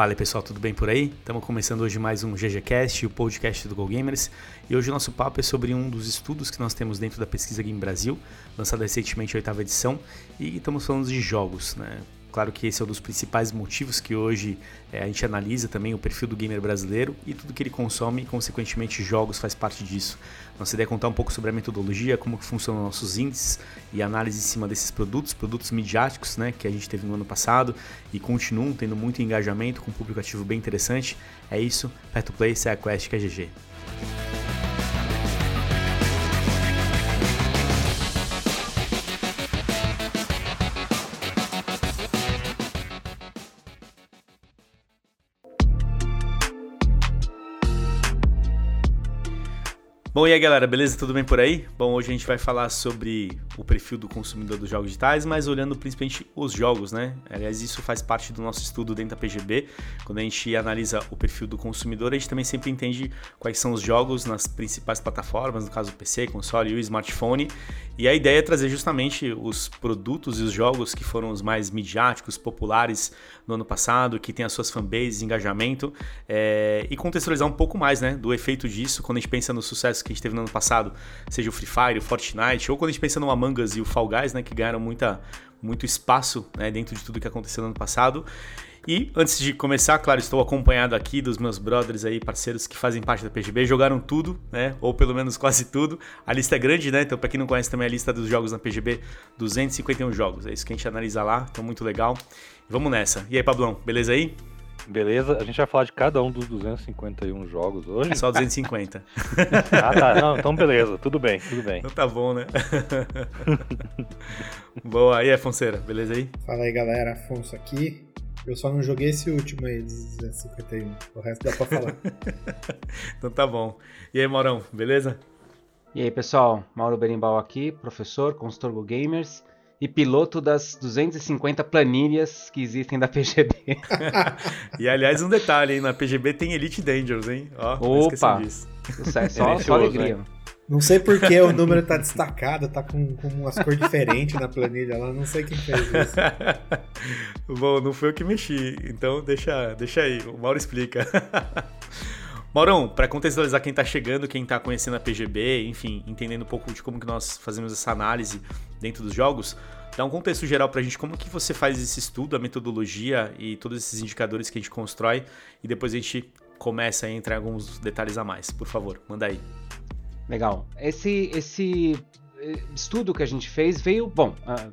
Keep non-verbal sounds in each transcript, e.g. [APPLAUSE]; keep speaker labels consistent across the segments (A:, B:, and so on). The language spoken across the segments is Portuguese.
A: Fala pessoal, tudo bem por aí? Estamos começando hoje mais um GGCast, o podcast do GoGamers. E hoje o nosso papo é sobre um dos estudos que nós temos dentro da pesquisa Game Brasil, lançada recentemente a oitava edição, e estamos falando de jogos, né? Claro que esse é um dos principais motivos que hoje é, a gente analisa também o perfil do gamer brasileiro e tudo que ele consome, e consequentemente jogos faz parte disso. Nossa ideia é contar um pouco sobre a metodologia, como que funcionam nossos índices e análise em cima desses produtos, produtos midiáticos né, que a gente teve no ano passado e continuam tendo muito engajamento com um público ativo bem interessante. É isso, Pet to Play, Quest, que é GG. Bom, e aí galera, beleza? Tudo bem por aí? Bom, hoje a gente vai falar sobre o perfil do consumidor dos jogos digitais, mas olhando principalmente os jogos, né? Aliás, isso faz parte do nosso estudo dentro da PGB. Quando a gente analisa o perfil do consumidor, a gente também sempre entende quais são os jogos nas principais plataformas, no caso o PC, console e o smartphone. E a ideia é trazer justamente os produtos e os jogos que foram os mais midiáticos, populares no ano passado, que tem as suas fanbases, engajamento, é... e contextualizar um pouco mais, né, do efeito disso quando a gente pensa no sucesso que a gente teve no ano passado, seja o Free Fire, o Fortnite, ou quando a gente pensa no Among Us e o Fall Guys, né, que ganharam muita, muito espaço né, dentro de tudo que aconteceu no ano passado. E antes de começar, claro, estou acompanhado aqui dos meus brothers aí, parceiros que fazem parte da PGB, jogaram tudo, né? Ou pelo menos quase tudo. A lista é grande, né? Então, para quem não conhece também a lista dos jogos na PGB, 251 jogos. É isso que a gente analisa lá, então muito legal. Vamos nessa. E aí, Pablão, beleza aí?
B: Beleza, a gente vai falar de cada um dos 251 jogos hoje.
A: É só 250. [LAUGHS]
B: ah, tá. Não, então beleza, tudo bem, tudo bem. Então
A: tá bom, né? [LAUGHS] Boa, aí, Afonseira, beleza aí?
C: Fala aí, galera, Afonso aqui. Eu só não joguei esse último aí, 251. O resto dá pra falar. [LAUGHS]
A: então tá bom. E aí, Maurão, beleza?
D: E aí, pessoal, Mauro Berimbau aqui, professor, consultor Go Gamers e piloto das 250 planilhas que existem da PGB. [LAUGHS]
A: e aliás, um detalhe, hein? Na PGB tem Elite Dangerous, hein?
D: Ó, Opa! Sucesso, só, só alegria. Né?
C: Não sei por que o número tá destacado, tá com, com umas cores diferentes na planilha lá, não sei quem fez isso. [LAUGHS]
A: Bom, não foi eu que mexi, então deixa, deixa aí, o Mauro explica. [LAUGHS] Maurão, para contextualizar quem está chegando, quem está conhecendo a PGB, enfim, entendendo um pouco de como que nós fazemos essa análise dentro dos jogos, dá um contexto geral para a gente como que você faz esse estudo, a metodologia e todos esses indicadores que a gente constrói e depois a gente começa a entrar em alguns detalhes a mais. Por favor, manda aí.
D: Legal. Esse, esse eh, estudo que a gente fez veio, bom, uh,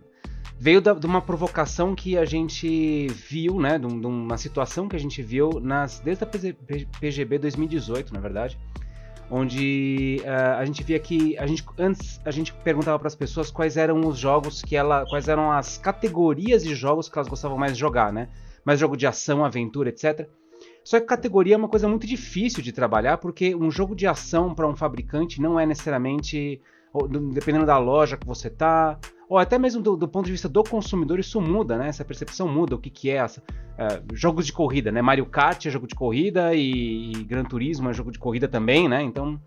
D: veio da, de uma provocação que a gente viu, né, de, de, uma situação que a gente viu nas, desde a PGB 2018, na verdade, onde uh, a gente via que a gente antes a gente perguntava para as pessoas quais eram os jogos que ela, quais eram as categorias de jogos que elas gostavam mais de jogar, né? Mais jogo de ação, aventura, etc. Só que categoria é uma coisa muito difícil de trabalhar porque um jogo de ação para um fabricante não é necessariamente dependendo da loja que você tá, ou até mesmo do, do, ponto de vista do consumidor, isso muda, né? Essa percepção muda, o que, que é essa. Uh, jogos de corrida, né? Mario Kart é jogo de corrida e, e Gran Turismo é jogo de corrida também, né? Então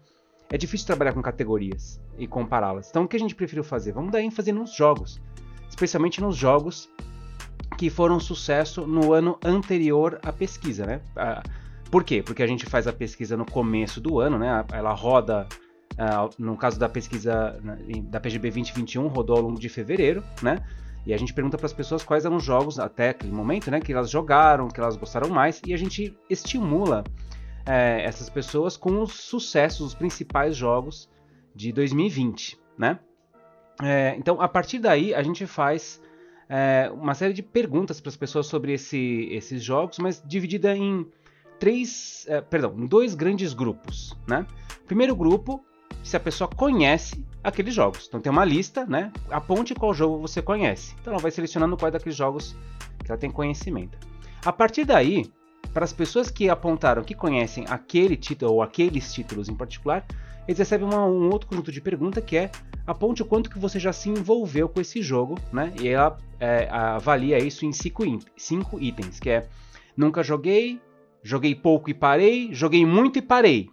D: é difícil trabalhar com categorias e compará-las. Então o que a gente preferiu fazer? Vamos dar ênfase nos jogos, especialmente nos jogos que foram sucesso no ano anterior à pesquisa, né? Uh, por quê? Porque a gente faz a pesquisa no começo do ano, né? Ela roda Uh, no caso da pesquisa né, da PGB 2021, rodou ao longo de fevereiro, né? E a gente pergunta para as pessoas quais eram os jogos até aquele momento, né? Que elas jogaram, que elas gostaram mais, e a gente estimula é, essas pessoas com os sucessos, os principais jogos de 2020, né? É, então, a partir daí, a gente faz é, uma série de perguntas para as pessoas sobre esse, esses jogos, mas dividida em três, é, perdão, em dois grandes grupos, né? Primeiro grupo se a pessoa conhece aqueles jogos. Então tem uma lista, né? Aponte qual jogo você conhece. Então ela vai selecionando quais daqueles jogos que ela tem conhecimento. A partir daí, para as pessoas que apontaram que conhecem aquele título ou aqueles títulos em particular, eles recebem uma, um outro conjunto de pergunta que é aponte o quanto que você já se envolveu com esse jogo, né? E ela é, avalia isso em cinco, cinco itens, que é nunca joguei, joguei pouco e parei, joguei muito e parei.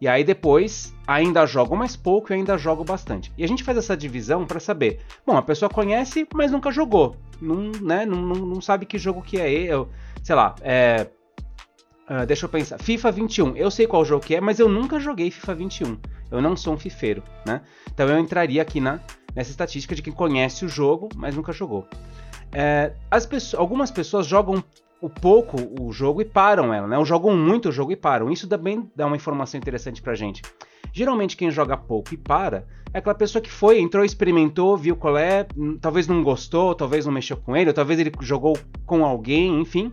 D: E aí depois ainda jogo mais pouco e ainda jogo bastante. E a gente faz essa divisão para saber. Bom, a pessoa conhece, mas nunca jogou. Não, né, não, não, não sabe que jogo que é. Eu, sei lá, é, Uh, deixa eu pensar. FIFA 21. Eu sei qual jogo que é, mas eu nunca joguei FIFA 21. Eu não sou um fifeiro, né? Então eu entraria aqui na, nessa estatística de quem conhece o jogo, mas nunca jogou. É, as pessoas, algumas pessoas jogam o pouco o jogo e param ela, né? Ou jogam muito o jogo e param. Isso também dá uma informação interessante pra gente. Geralmente quem joga pouco e para é aquela pessoa que foi, entrou, experimentou, viu qual é, talvez não gostou, talvez não mexeu com ele, talvez ele jogou com alguém, enfim,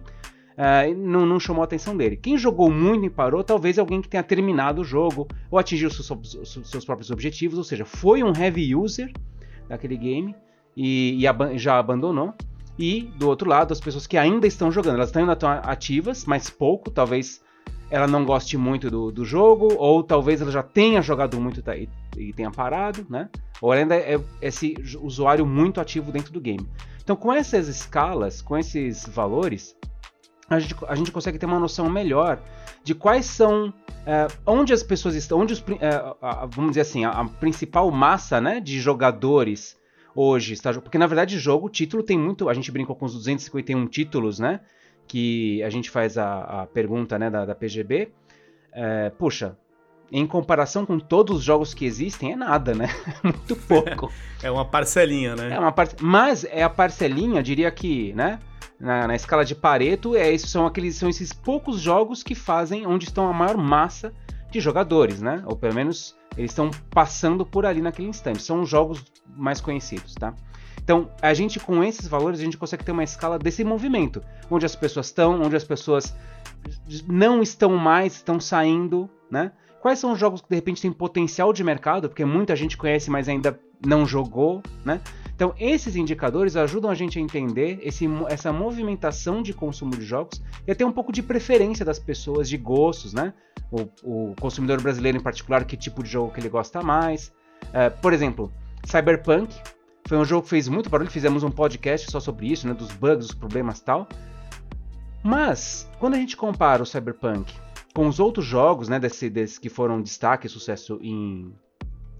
D: uh, não, não, chamou a atenção dele. Quem jogou muito e parou, talvez alguém que tenha terminado o jogo ou atingiu seus, seus próprios objetivos, ou seja, foi um heavy user daquele game e, e ab já abandonou. E do outro lado, as pessoas que ainda estão jogando, elas ainda estão ativas, mas pouco, talvez ela não goste muito do, do jogo, ou talvez ela já tenha jogado muito tá, e, e, tenha parado, né? Ou ela ainda é esse usuário muito ativo dentro do game. Então, com essas escalas, com esses valores, a gente, a gente consegue ter uma noção melhor de quais são é, onde as pessoas estão, onde os, é, a, vamos dizer assim, a, a, principal massa né, de jogadores hoje está. Porque na verdade, jogo, título tem muito. A gente brincou com os 251 títulos, né? Que a gente faz a, a pergunta né, da, da PGB. É, puxa, em comparação com todos os jogos que existem, é nada, né? [LAUGHS] Muito pouco.
A: É uma parcelinha, né?
D: É uma par... Mas é a parcelinha, diria que, né? Na, na, escala de Pareto, é, isso são, aqueles, são esses poucos jogos que fazem onde estão a maior massa de jogadores, né? Ou pelo menos eles estão passando por ali naquele instante. São os jogos mais conhecidos, tá? Então, a gente com esses valores, a gente consegue ter uma escala desse movimento, onde as pessoas estão, onde as pessoas não estão mais, estão saindo, né? Quais são os jogos que de repente têm potencial de mercado, porque muita gente conhece, mas ainda não jogou, né? Então, esses indicadores ajudam a gente a entender esse, essa movimentação de consumo de jogos e até um pouco de preferência das pessoas, de gostos, né? O, o consumidor brasileiro, em particular, que tipo de jogo que ele gosta mais. Uh, por exemplo, Cyberpunk foi um jogo que fez muito barulho, fizemos um podcast só sobre isso, né? Dos bugs, dos problemas tal. Mas, quando a gente compara o Cyberpunk com os outros jogos, né, desse, desse que foram destaque e sucesso em,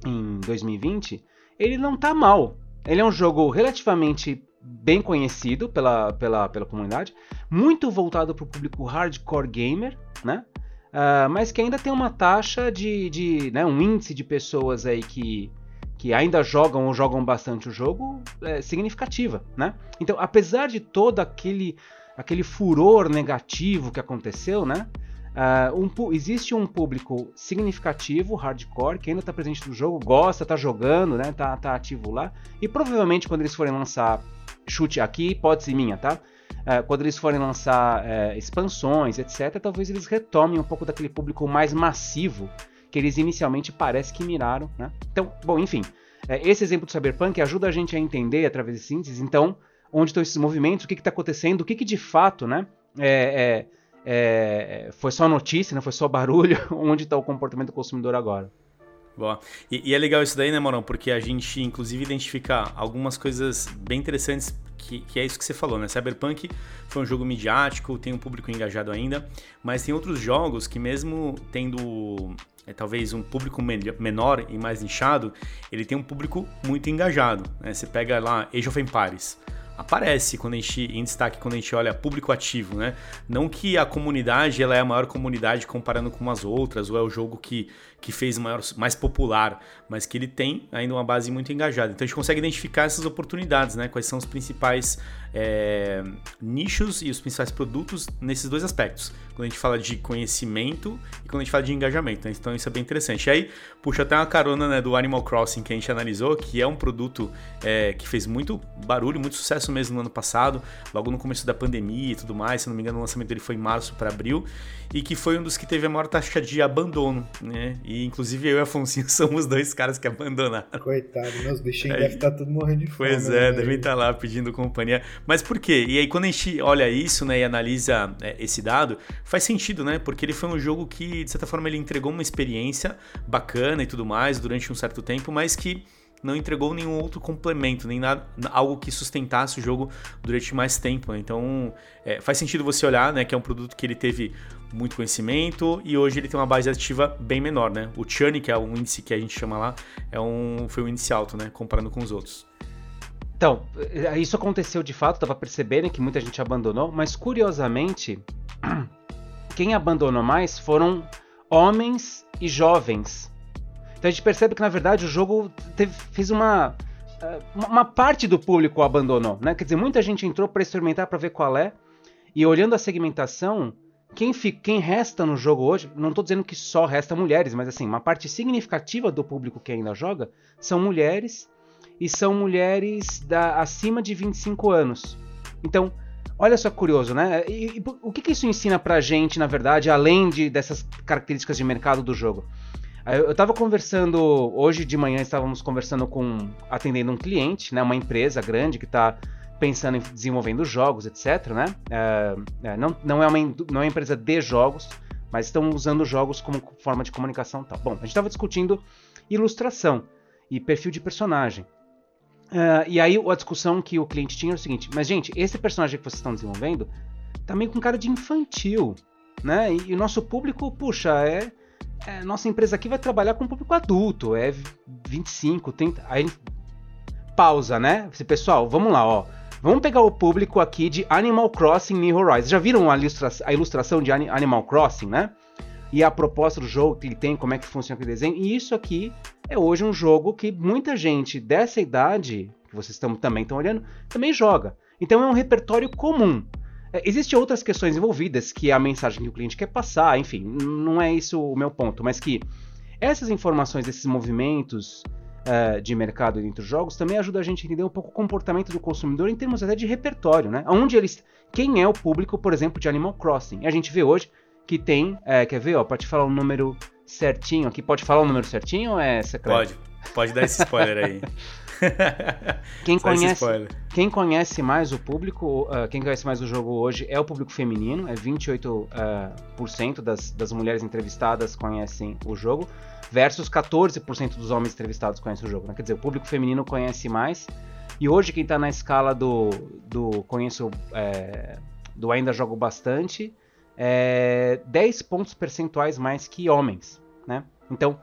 D: em 2020, ele não tá mal. Ele é um jogo relativamente bem conhecido pela, pela, pela comunidade, muito voltado para o público hardcore gamer, né? Uh, mas que ainda tem uma taxa de, de né, um índice de pessoas aí que, que ainda jogam ou jogam bastante o jogo é, significativa, né? Então, apesar de todo aquele, aquele furor negativo que aconteceu, né? Uh, um, existe um público significativo, hardcore, que ainda está presente no jogo, gosta, está jogando, né? Tá, tá ativo lá. E provavelmente quando eles forem lançar chute aqui, hipótese minha, tá? Uh, quando eles forem lançar uh, expansões, etc., talvez eles retomem um pouco daquele público mais massivo que eles inicialmente parece que miraram, né? Então, bom, enfim, é, esse exemplo do Cyberpunk ajuda a gente a entender através de síntese, então, onde estão esses movimentos, o que está acontecendo, o que, que de fato, né? É, é, é, foi só notícia, né? foi só barulho, [LAUGHS] onde está o comportamento do consumidor agora.
A: Boa. E, e, é legal isso daí, né, Morão? Porque a gente, inclusive, identifica algumas coisas bem interessantes, que, que, é isso que você falou, né? Cyberpunk foi um jogo midiático, tem um público engajado ainda, mas tem outros jogos que, mesmo tendo é, talvez um público menor e mais nichado, ele tem um público muito engajado. Né? Você pega lá Age of Empires aparece quando a gente em destaque quando a gente olha público ativo, né? Não que a comunidade ela é a maior comunidade comparando com as outras ou é o jogo que, que fez maior, mais popular, mas que ele tem ainda uma base muito engajada. Então a gente consegue identificar essas oportunidades, né? Quais são os principais é, nichos e os principais produtos nesses dois aspectos. Quando a gente fala de conhecimento e quando a gente fala de engajamento. Né? Então isso é bem interessante. E aí, puxa até uma carona né, do Animal Crossing que a gente analisou, que é um produto é, que fez muito barulho, muito sucesso mesmo no ano passado, logo no começo da pandemia e tudo mais. Se não me engano, o lançamento dele foi em março para abril e que foi um dos que teve a maior taxa de abandono, né? E inclusive eu e Afonso [LAUGHS] somos dois caras que abandonaram.
C: Coitado, meus bichinhos devem estar tá tudo morrendo de
A: fome. Pois é, né, devem estar tá lá pedindo companhia. Mas por quê? E aí quando a gente olha isso, né, e analisa é, esse dado, faz sentido, né? Porque ele foi um jogo que, de certa forma, ele entregou uma experiência bacana e tudo mais durante um certo tempo, mas que não entregou nenhum outro complemento, nem nada, algo que sustentasse o jogo durante mais tempo. Né? Então é, faz sentido você olhar, né, que é um produto que ele teve muito conhecimento e hoje ele tem uma base ativa bem menor, né? O churn, que é um índice que a gente chama lá, é um, foi um índice alto, né? Comparando com os outros.
D: Então, é, isso aconteceu de fato, estava percebendo que muita gente abandonou, mas curiosamente, [CLEARS THROAT] quem abandonou mais foram homens e jovens. Então a gente percebe que na verdade o jogo teve, fez uma uma parte do público abandonou, né? Quer dizer, muita gente entrou para experimentar para ver qual é. E olhando a segmentação, quem, fica, quem resta no jogo hoje, não estou dizendo que só resta mulheres, mas assim, uma parte significativa do público que ainda joga são mulheres e são mulheres da, acima de 25 anos. Então, olha só curioso, né? E, e, o que, que isso ensina pra gente, na verdade, além de, dessas características de mercado do jogo? Eu estava conversando, hoje de manhã estávamos conversando com, atendendo um cliente, né, uma empresa grande que está pensando em desenvolvendo jogos, etc. Né? É, é, não, não, é uma, não é uma empresa de jogos, mas estão usando jogos como forma de comunicação. Tá. Bom, a gente estava discutindo ilustração e perfil de personagem. Uh, e aí a discussão que o cliente tinha era o seguinte: mas gente, esse personagem que vocês estão desenvolvendo tá meio com cara de infantil, né? E, e o nosso público, puxa, é é, nossa empresa aqui vai trabalhar com público adulto, é 25, 30. Aí pausa, né? Pessoal, vamos lá, ó. Vamos pegar o público aqui de Animal Crossing New Horizons. Já viram a, ilustra a ilustração de Animal Crossing, né? E a proposta do jogo que ele tem, como é que funciona aquele desenho. E isso aqui é hoje um jogo que muita gente dessa idade, que vocês tão, também estão olhando, também joga. Então é um repertório comum. É, Existem outras questões envolvidas, que é a mensagem que o cliente quer passar, enfim, não é isso o meu ponto, mas que essas informações, esses movimentos uh, de mercado dentro dos jogos também ajudam a gente a entender um pouco o comportamento do consumidor em termos até de repertório, né? Onde eles. Quem é o público, por exemplo, de Animal Crossing? A gente vê hoje que tem. É, quer ver, ó, te falar o número certinho aqui. Pode falar o número certinho ou é secreto?
A: Pode, pode dar esse spoiler aí. [LAUGHS]
D: quem, [LAUGHS] conhece, quem conhece mais o público, uh, quem conhece mais o jogo hoje é o público feminino, é 28% uh, por cento das, das mulheres entrevistadas conhecem o jogo, versus 14% dos homens entrevistados conhecem o jogo. Né? Quer dizer, o público feminino conhece mais. E hoje quem está na escala do, do conheço, é, do ainda jogo bastante, é 10 pontos percentuais mais que homens, né? Então,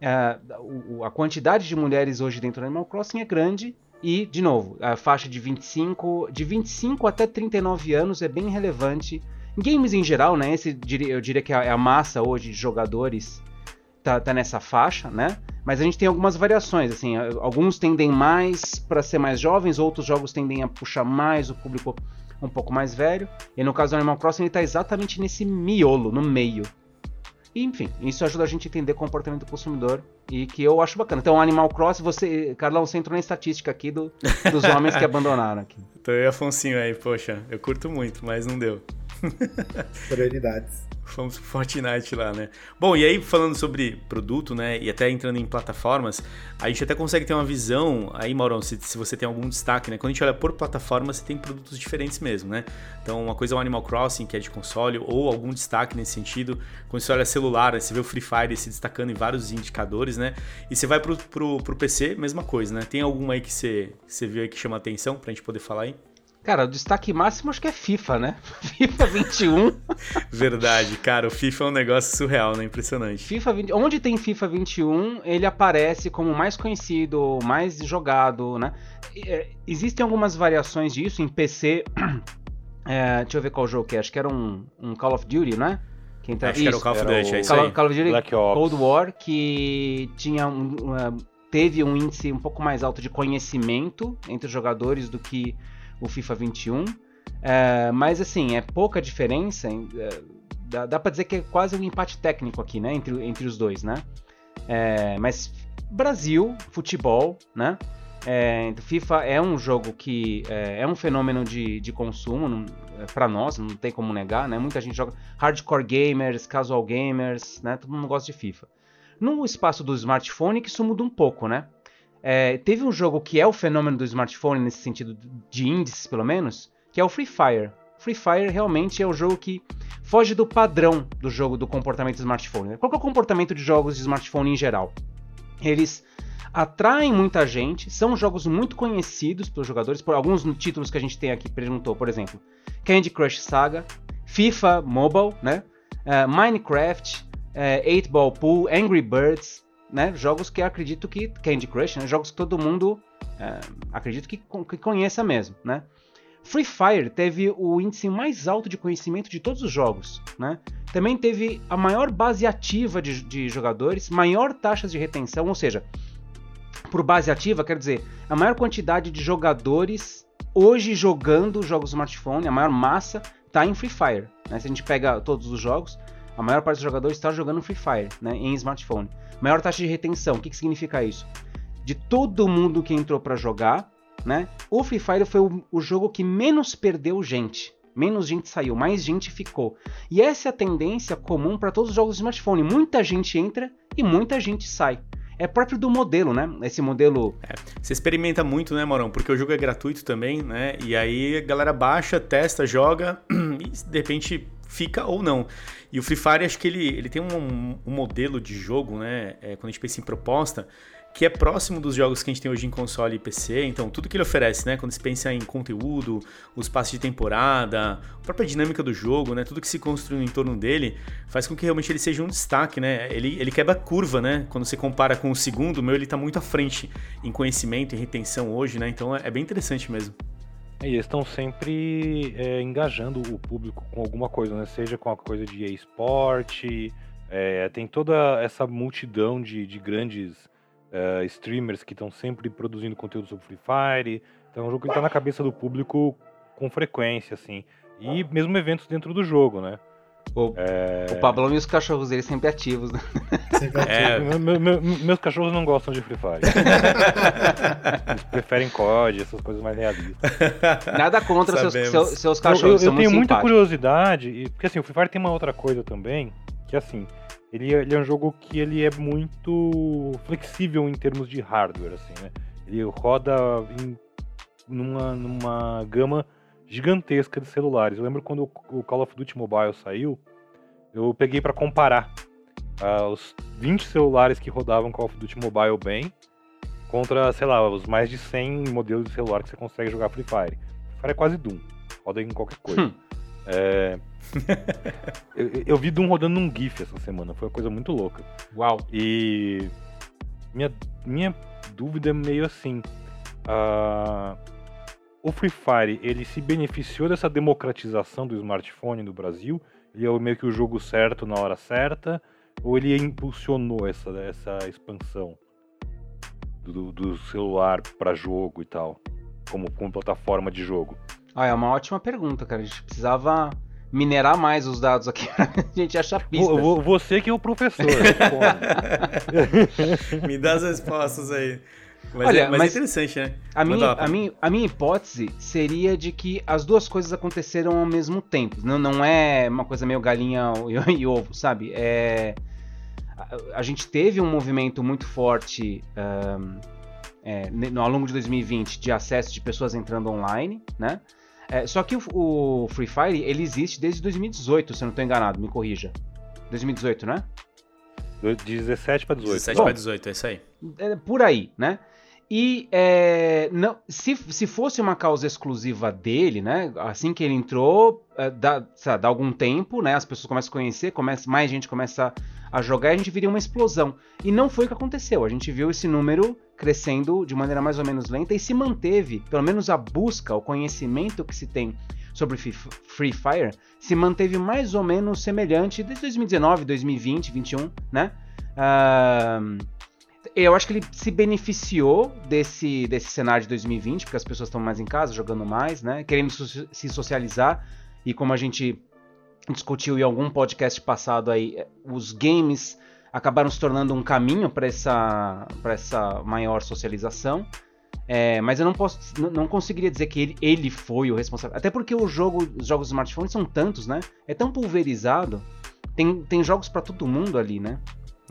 D: a quantidade de mulheres hoje dentro do Animal Crossing é grande e, de novo, a faixa de 25, de 25 até 39 anos é bem relevante. Em games em geral, né? Esse, eu diria que é a massa hoje de jogadores tá, tá nessa faixa, né? Mas a gente tem algumas variações, assim, alguns tendem mais para ser mais jovens, outros jogos tendem a puxar mais o público um pouco mais velho. E no caso do Animal Crossing ele está exatamente nesse miolo, no meio, enfim, isso ajuda a gente a entender o comportamento do consumidor e que eu acho bacana. Então, Animal Cross, você, Carlão, você entrou na estatística aqui do, dos homens que [LAUGHS] abandonaram aqui.
A: Tô eu e Afonsinho aí, poxa, eu curto muito, mas não deu.
C: Prioridades.
A: Fomos pro Fortnite lá, né? Bom, e aí falando sobre produto, né? E até entrando em plataformas, a gente até consegue ter uma visão. Aí, Maurão, se, se você tem algum destaque, né? Quando a gente olha por plataforma, você tem produtos diferentes mesmo, né? Então, uma coisa é o Animal Crossing, que é de console, ou algum destaque nesse sentido. Quando você olha celular, você vê o Free Fire se destacando em vários indicadores, né? E você vai pro, pro, pro PC, mesma coisa, né? Tem alguma aí que você, você viu aí que chama atenção pra gente poder falar aí?
D: Cara, o destaque máximo acho que é FIFA, né? [LAUGHS] FIFA 21.
A: Verdade, cara, o FIFA é um negócio surreal, né? Impressionante.
D: FIFA 20... Onde tem FIFA 21, ele aparece como mais conhecido, mais jogado, né? É, existem algumas variações disso em PC. [CLEARS THROAT] É, deixa eu ver qual jogo que é. Acho que era um, um Call of Duty, né?
A: Que entra... Acho isso, que era o Call of Duty, é isso
D: Call,
A: aí.
D: Call of Duty Black Cold War, que tinha um, uma, teve um índice um pouco mais alto de conhecimento entre os jogadores do que o FIFA 21. É, mas assim, é pouca diferença. É, dá, dá pra dizer que é quase um empate técnico aqui, né? Entre, entre os dois, né? É, mas Brasil, futebol, né? É, FIFA é um jogo que é, é um fenômeno de, de consumo é, para nós, não tem como negar, né? Muita gente joga hardcore gamers, casual gamers, né? Todo mundo gosta de FIFA. No espaço do smartphone que isso muda um pouco, né? É, teve um jogo que é o fenômeno do smartphone, nesse sentido de índices, pelo menos, que é o Free Fire. Free Fire realmente é um jogo que foge do padrão do jogo do comportamento do smartphone. Qual é o comportamento de jogos de smartphone em geral? Eles atraem muita gente, são jogos muito conhecidos pelos jogadores, por alguns títulos que a gente tem aqui, perguntou, por exemplo, Candy Crush Saga, FIFA Mobile, né? Uh, Minecraft, uh, 8 Ball Pool, Angry Birds, né, jogos que acredito que Candy Crush, né, jogos que todo mundo é, acredito que, que conheça mesmo, né? Free Fire teve o índice mais alto de conhecimento de todos os jogos, né? Também teve a maior base ativa de, de jogadores, maior taxa de retenção, ou seja, por base ativa, quer dizer, a maior quantidade de jogadores hoje jogando jogos smartphone, a maior massa está em Free Fire. Né? Se a gente pega todos os jogos, a maior parte dos jogadores está jogando Free Fire né? em smartphone. Maior taxa de retenção, o que, que significa isso? De todo mundo que entrou para jogar, né? O Free Fire foi o, o jogo que menos perdeu gente. Menos gente saiu, mais gente ficou. E essa é a tendência comum para todos os jogos de smartphone. Muita gente entra e muita gente sai. É próprio do modelo, né? Esse modelo.
A: É, você experimenta muito, né, Morão? Porque o jogo é gratuito também, né? E aí a galera baixa, testa, joga [CLEARS THROAT] e de repente fica ou não. E o Free Fire, acho que ele, ele tem um, um modelo de jogo, né? É, quando a gente pensa em proposta, que é próximo dos jogos que a gente tem hoje em console e PC. Então, tudo que ele oferece, né? Quando se pensa em conteúdo, os passos de temporada, a própria dinâmica do jogo, né? Tudo que se construi em torno dele faz com que realmente ele seja um destaque, né? Ele, ele quebra curva, né? Quando você compara com o segundo, o meu ele tá muito à frente em conhecimento e retenção hoje, né? Então, é, é bem interessante mesmo.
B: É, e eles estão sempre é, engajando o público com alguma coisa, né? Seja com a coisa de esporte, é, tem toda essa multidão de, de grandes uh, streamers que estão sempre produzindo conteúdo sobre Free Fire. Então é um jogo que está na cabeça do público com frequência, assim. E mesmo eventos dentro do jogo, né?
D: O, é... o Pablão e os cachorros dele sempre ativos, né?
B: Sempre ativos. É... Me, me, meus cachorros não gostam de Free Fire. Eles [LAUGHS] preferem COD, essas coisas mais realistas.
D: Nada contra seus, seus, seus, cachorros.
B: Eu, eu, eu tenho muita curiosidade, porque assim, o Free Fire tem uma outra coisa também, que assim, ele, ele, é um jogo que ele é muito flexível em termos de hardware, assim, né? Ele roda em, numa, numa gama gigantesca de celulares. Eu lembro quando o Call of Duty Mobile saiu, eu peguei para comparar uh, os 20 celulares que rodavam Call of Duty Mobile bem contra, sei lá, os mais de 100 modelos de celular que você consegue jogar Free Fire. Free Fire é quase Doom, roda em qualquer coisa. Hum. É... eu, eu, vi Doom rodando num GIF essa semana, foi uma coisa muito louca.
D: Uau!
B: E minha, minha dúvida é meio assim. Uh... O Free Fire, ele se beneficiou dessa democratização do smartphone no Brasil? Ele é meio que o jogo certo na hora certa? Ou ele impulsionou essa, essa expansão do, do celular para jogo e tal? Como, como plataforma de jogo?
D: Ah, é uma ótima pergunta, cara. A gente precisava minerar mais os dados aqui [LAUGHS] pra gente achar pistas.
B: Você que é o professor. [LAUGHS] [LAUGHS]
A: Me dá as respostas aí. Mas, Olha, é, mas, mas é interessante, né?
D: A minha, a, minha, a minha hipótese seria de que as duas coisas aconteceram ao mesmo tempo. Não, não é uma coisa meio galinha [LAUGHS] e, ovo, sabe? É, a, a, gente teve um movimento muito forte um, é, no, ao longo de 2020 de acesso de pessoas entrando online, né? É, só que o, o, Free Fire, ele existe desde 2018, se eu não estou enganado, me corrija. 2018, né?
B: De 17 para 18.
A: 17 para 18, é isso aí.
D: É, por aí, né? E é, não, se, se fosse uma causa exclusiva dele, né? Assim que ele entrou, é, dá, sabe, dá algum tempo, né? As pessoas começam a conhecer, começa, mais gente começa a jogar e a gente viria uma explosão. E não foi o que aconteceu. A gente viu esse número crescendo de maneira mais ou menos lenta e se manteve, pelo menos a busca, o conhecimento que se tem sobre Free Fire, se manteve mais ou menos semelhante desde 2019, 2020, 2021, né? Uh, eu acho que ele se beneficiou desse, desse cenário de 2020, porque as pessoas estão mais em casa, jogando mais, né? Querendo se socializar. E como a gente discutiu em algum podcast passado aí, os games acabaram se tornando um caminho para essa, essa maior socialização. É, mas eu não posso, não, conseguiria dizer que ele, ele foi o responsável. Até porque o jogo, os jogos de smartphone são tantos, né? É tão pulverizado. Tem, tem jogos para todo mundo ali, né?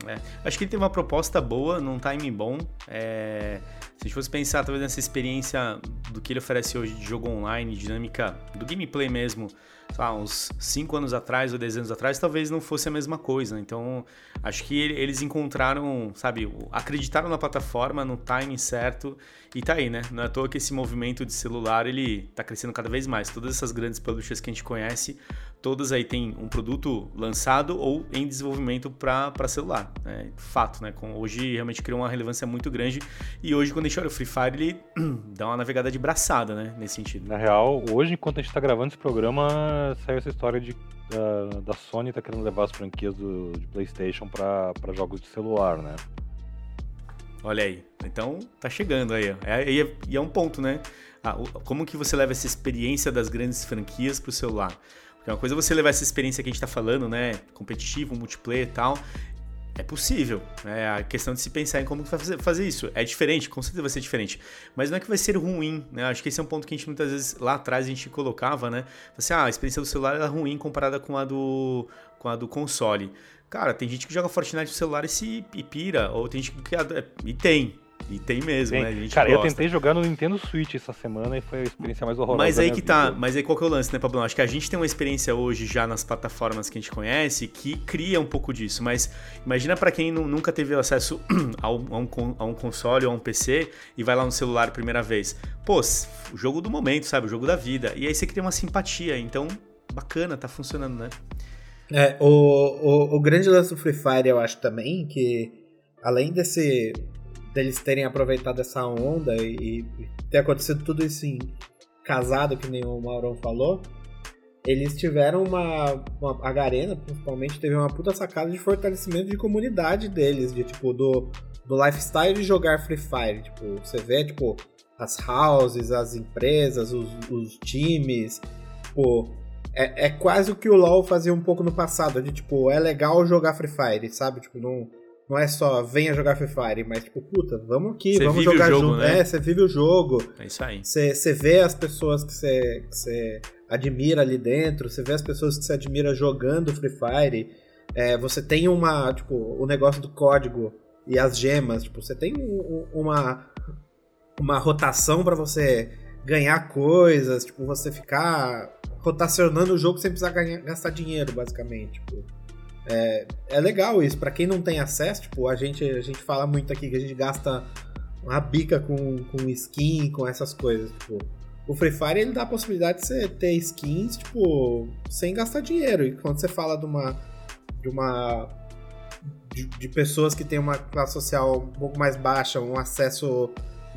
A: É, acho que ele tem uma proposta boa, num timing bom. É, se a gente fosse pensar talvez nessa experiência do que ele oferece hoje de jogo online, dinâmica do gameplay mesmo, lá, uns 5 anos atrás ou 10 anos atrás, talvez não fosse a mesma coisa. Então, acho que eles encontraram, sabe, acreditaram na plataforma, no timing certo e tá aí, né? Não é à toa que esse movimento de celular, ele tá crescendo cada vez mais. Todas essas grandes publishers que a gente conhece todas aí têm um produto lançado ou em desenvolvimento para celular. Né? Fato, né? Com, hoje realmente criou uma relevância muito grande e hoje quando a gente olha o Free Fire ele [CLEARS THROAT] dá uma navegada de braçada, né? Nesse sentido.
B: Na real, hoje enquanto a gente está gravando esse programa, saiu essa história de da, da Sony tá querendo levar as franquias do, de PlayStation para jogos de celular, né?
A: Olha aí. Então tá chegando aí. É, e é, é, um ponto, né? Ah, como que você leva essa experiência das grandes franquias pro celular? Porque uma coisa é você levar essa experiência que a gente tá falando, né? Competitivo, multiplayer e tal. É possível. É a questão de se pensar em como fazer, isso. É diferente, com certeza vai ser diferente. Mas não é que vai ser ruim, né? Acho que esse é um ponto que a gente muitas vezes lá atrás a gente colocava, né? Assim, ah, a experiência do celular é ruim comparada com a do, com a do console. Cara, tem gente que joga Fortnite no celular e se e pira, ou tem gente que. E tem, e tem mesmo, tem. né?
B: Cara, gosta. eu tentei jogar no Nintendo Switch essa semana e foi a experiência mais horrorosa.
A: Mas aí que tá, mas aí qual que é o lance, né, Pablo? Acho que a gente tem uma experiência hoje já nas plataformas que a gente conhece que cria um pouco disso. Mas imagina para quem nunca teve acesso [CLEARS THROAT] a um, a um console ou a um PC e vai lá no celular a primeira vez. Pô, o jogo do momento, sabe? O jogo da vida. E aí você cria uma simpatia. Então, bacana, tá funcionando, né?
C: É, o, o, o grande lance do Free Fire, eu acho também que, além desse deles terem aproveitado essa onda e, e ter acontecido tudo isso em casado, que nem o Maurão falou, eles tiveram uma, uma. A Garena, principalmente, teve uma puta sacada de fortalecimento de comunidade deles, de tipo, do, do lifestyle de jogar Free Fire. Tipo, você vê, tipo, as houses, as empresas, os, os times. Tipo, é, é quase o que o LoL fazia um pouco no passado, de tipo, é legal jogar Free Fire, sabe? Tipo, não não é só venha jogar Free Fire, mas tipo, puta, vamos aqui, cê vamos jogar jogo, junto. Né? É, você vive o jogo.
A: É isso aí.
C: Você vê as pessoas que você admira ali dentro, você vê as pessoas que você admira jogando Free Fire. É, você tem uma, tipo, o negócio do código e as gemas, tipo, você tem uma uma rotação para você ganhar coisas, tipo, você ficar rotacionando o jogo sem precisar ganhar, gastar dinheiro, basicamente, tipo. É, é legal isso. para quem não tem acesso, tipo, a gente, a gente fala muito aqui que a gente gasta uma bica com, com skin, com essas coisas. Tipo, o Free Fire ele dá a possibilidade de você ter skins, tipo, sem gastar dinheiro. E quando você fala de uma. de uma. de, de pessoas que têm uma classe social um pouco mais baixa, um acesso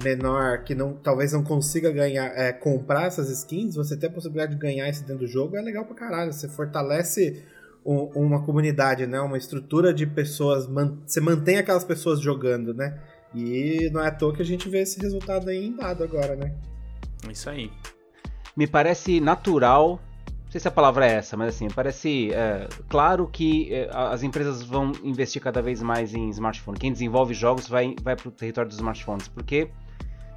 C: menor que não talvez não consiga ganhar é, comprar essas skins, você ter a possibilidade de ganhar isso dentro do jogo é legal pra caralho. Você fortalece uma comunidade, né? Uma estrutura de pessoas. Man, você mantém aquelas pessoas jogando, né? E não é à toa que a gente vê esse resultado aí em dado agora, né?
A: Isso aí.
D: Me parece natural. Não sei se a palavra é essa, mas assim, parece é, claro que é, as empresas vão investir cada vez mais em smartphone. Quem desenvolve jogos vai, vai para o território dos smartphones, porque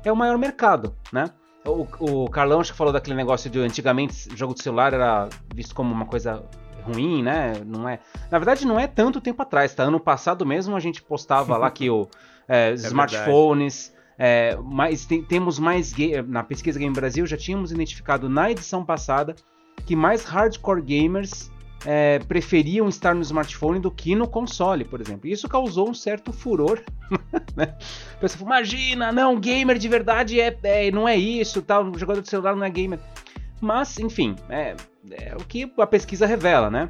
D: é o maior mercado, né? O, o Carlão acho que falou daquele negócio de antigamente jogo de celular era visto como uma coisa ruim, né? Não é. Na verdade, não é tanto tempo atrás, tá? Ano passado mesmo a gente postava lá que o [LAUGHS] é, é smartphones. É, mais, tem, temos mais na pesquisa Game Brasil já tínhamos identificado na edição passada que mais hardcore gamers é, preferiam estar no smartphone do que no console, por exemplo. Isso causou um certo furor. [LAUGHS] né? O pessoal falou, imagina, não, gamer de verdade é, é, não é isso, tal, jogador de celular não é gamer. Mas, enfim, é, é o que a pesquisa revela, né?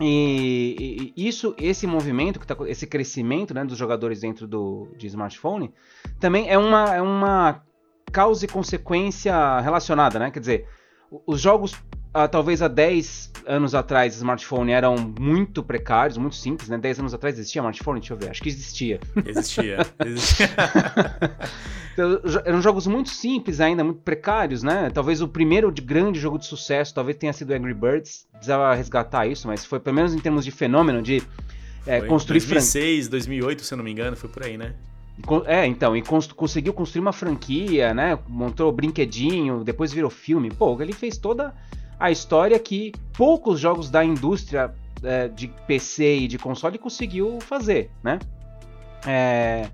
D: E, e, isso, esse movimento, que tá, esse crescimento né, dos jogadores dentro do, de smartphone, também é uma, é uma causa e consequência relacionada, né? Quer dizer, os jogos, ah, talvez há 10 anos atrás, smartphone eram muito precários, muito simples, né? 10 anos atrás existia smartphone? Deixa eu ver, acho que existia.
A: Existia, [LAUGHS] existia.
D: Então, eram jogos muito simples ainda, muito precários, né? Talvez o primeiro de grande jogo de sucesso, talvez tenha sido Angry Birds. Precisava resgatar isso, mas foi pelo menos em termos de fenômeno de
A: é, construir 2006, fran... 2008, se eu não me engano, foi por aí, né?
D: É, então, e cons conseguiu construir uma franquia, né? Montou brinquedinho, depois virou filme. Pô, ele fez toda a história que poucos jogos da indústria é, de PC e de console conseguiu fazer, né? É,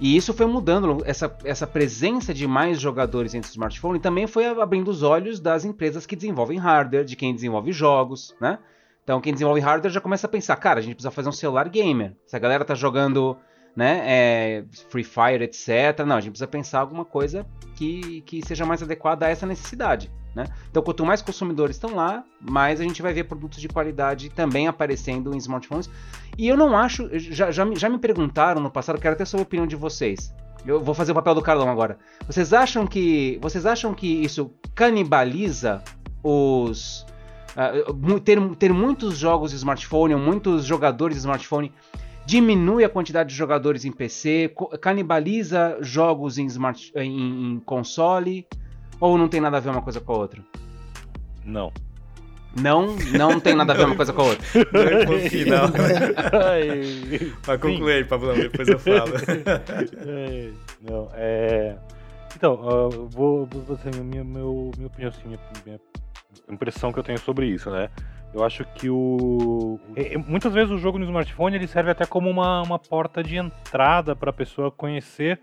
D: e isso foi mudando, essa, essa presença de mais jogadores entre o smartphone também foi abrindo os olhos das empresas que desenvolvem hardware, de quem desenvolve jogos, né? Então quem desenvolve hardware já começa a pensar, cara, a gente precisa fazer um celular gamer. Se a galera tá jogando né? É, Free Fire, etc. Não, a gente precisa pensar alguma coisa que, que seja mais adequada a essa necessidade. Né? Então, quanto mais consumidores estão lá, mais a gente vai ver produtos de qualidade também aparecendo em smartphones. E eu não acho. Já, já, já me perguntaram no passado, quero até saber a opinião de vocês. Eu vou fazer o papel do Carlão agora. Vocês acham que. Vocês acham que isso canibaliza os. Uh, ter, ter muitos jogos de smartphone, ou muitos jogadores de smartphone, diminui a quantidade de jogadores em PC, canibaliza jogos em, smart, em, em console? Ou não tem nada a ver uma coisa com a outra?
B: Não.
D: Não, não tem nada a ver uma coisa com a outra. [LAUGHS]
A: Não é final. Vai concluir, Pablo, depois eu falo. [LAUGHS]
B: não, é. Então, uh, vou, vou assim, minha, meu, minha opinião, assim, minha, minha, impressão que eu tenho sobre isso, né? Eu acho que o. Muitas vezes o jogo no smartphone ele serve até como uma, uma porta de entrada para a pessoa conhecer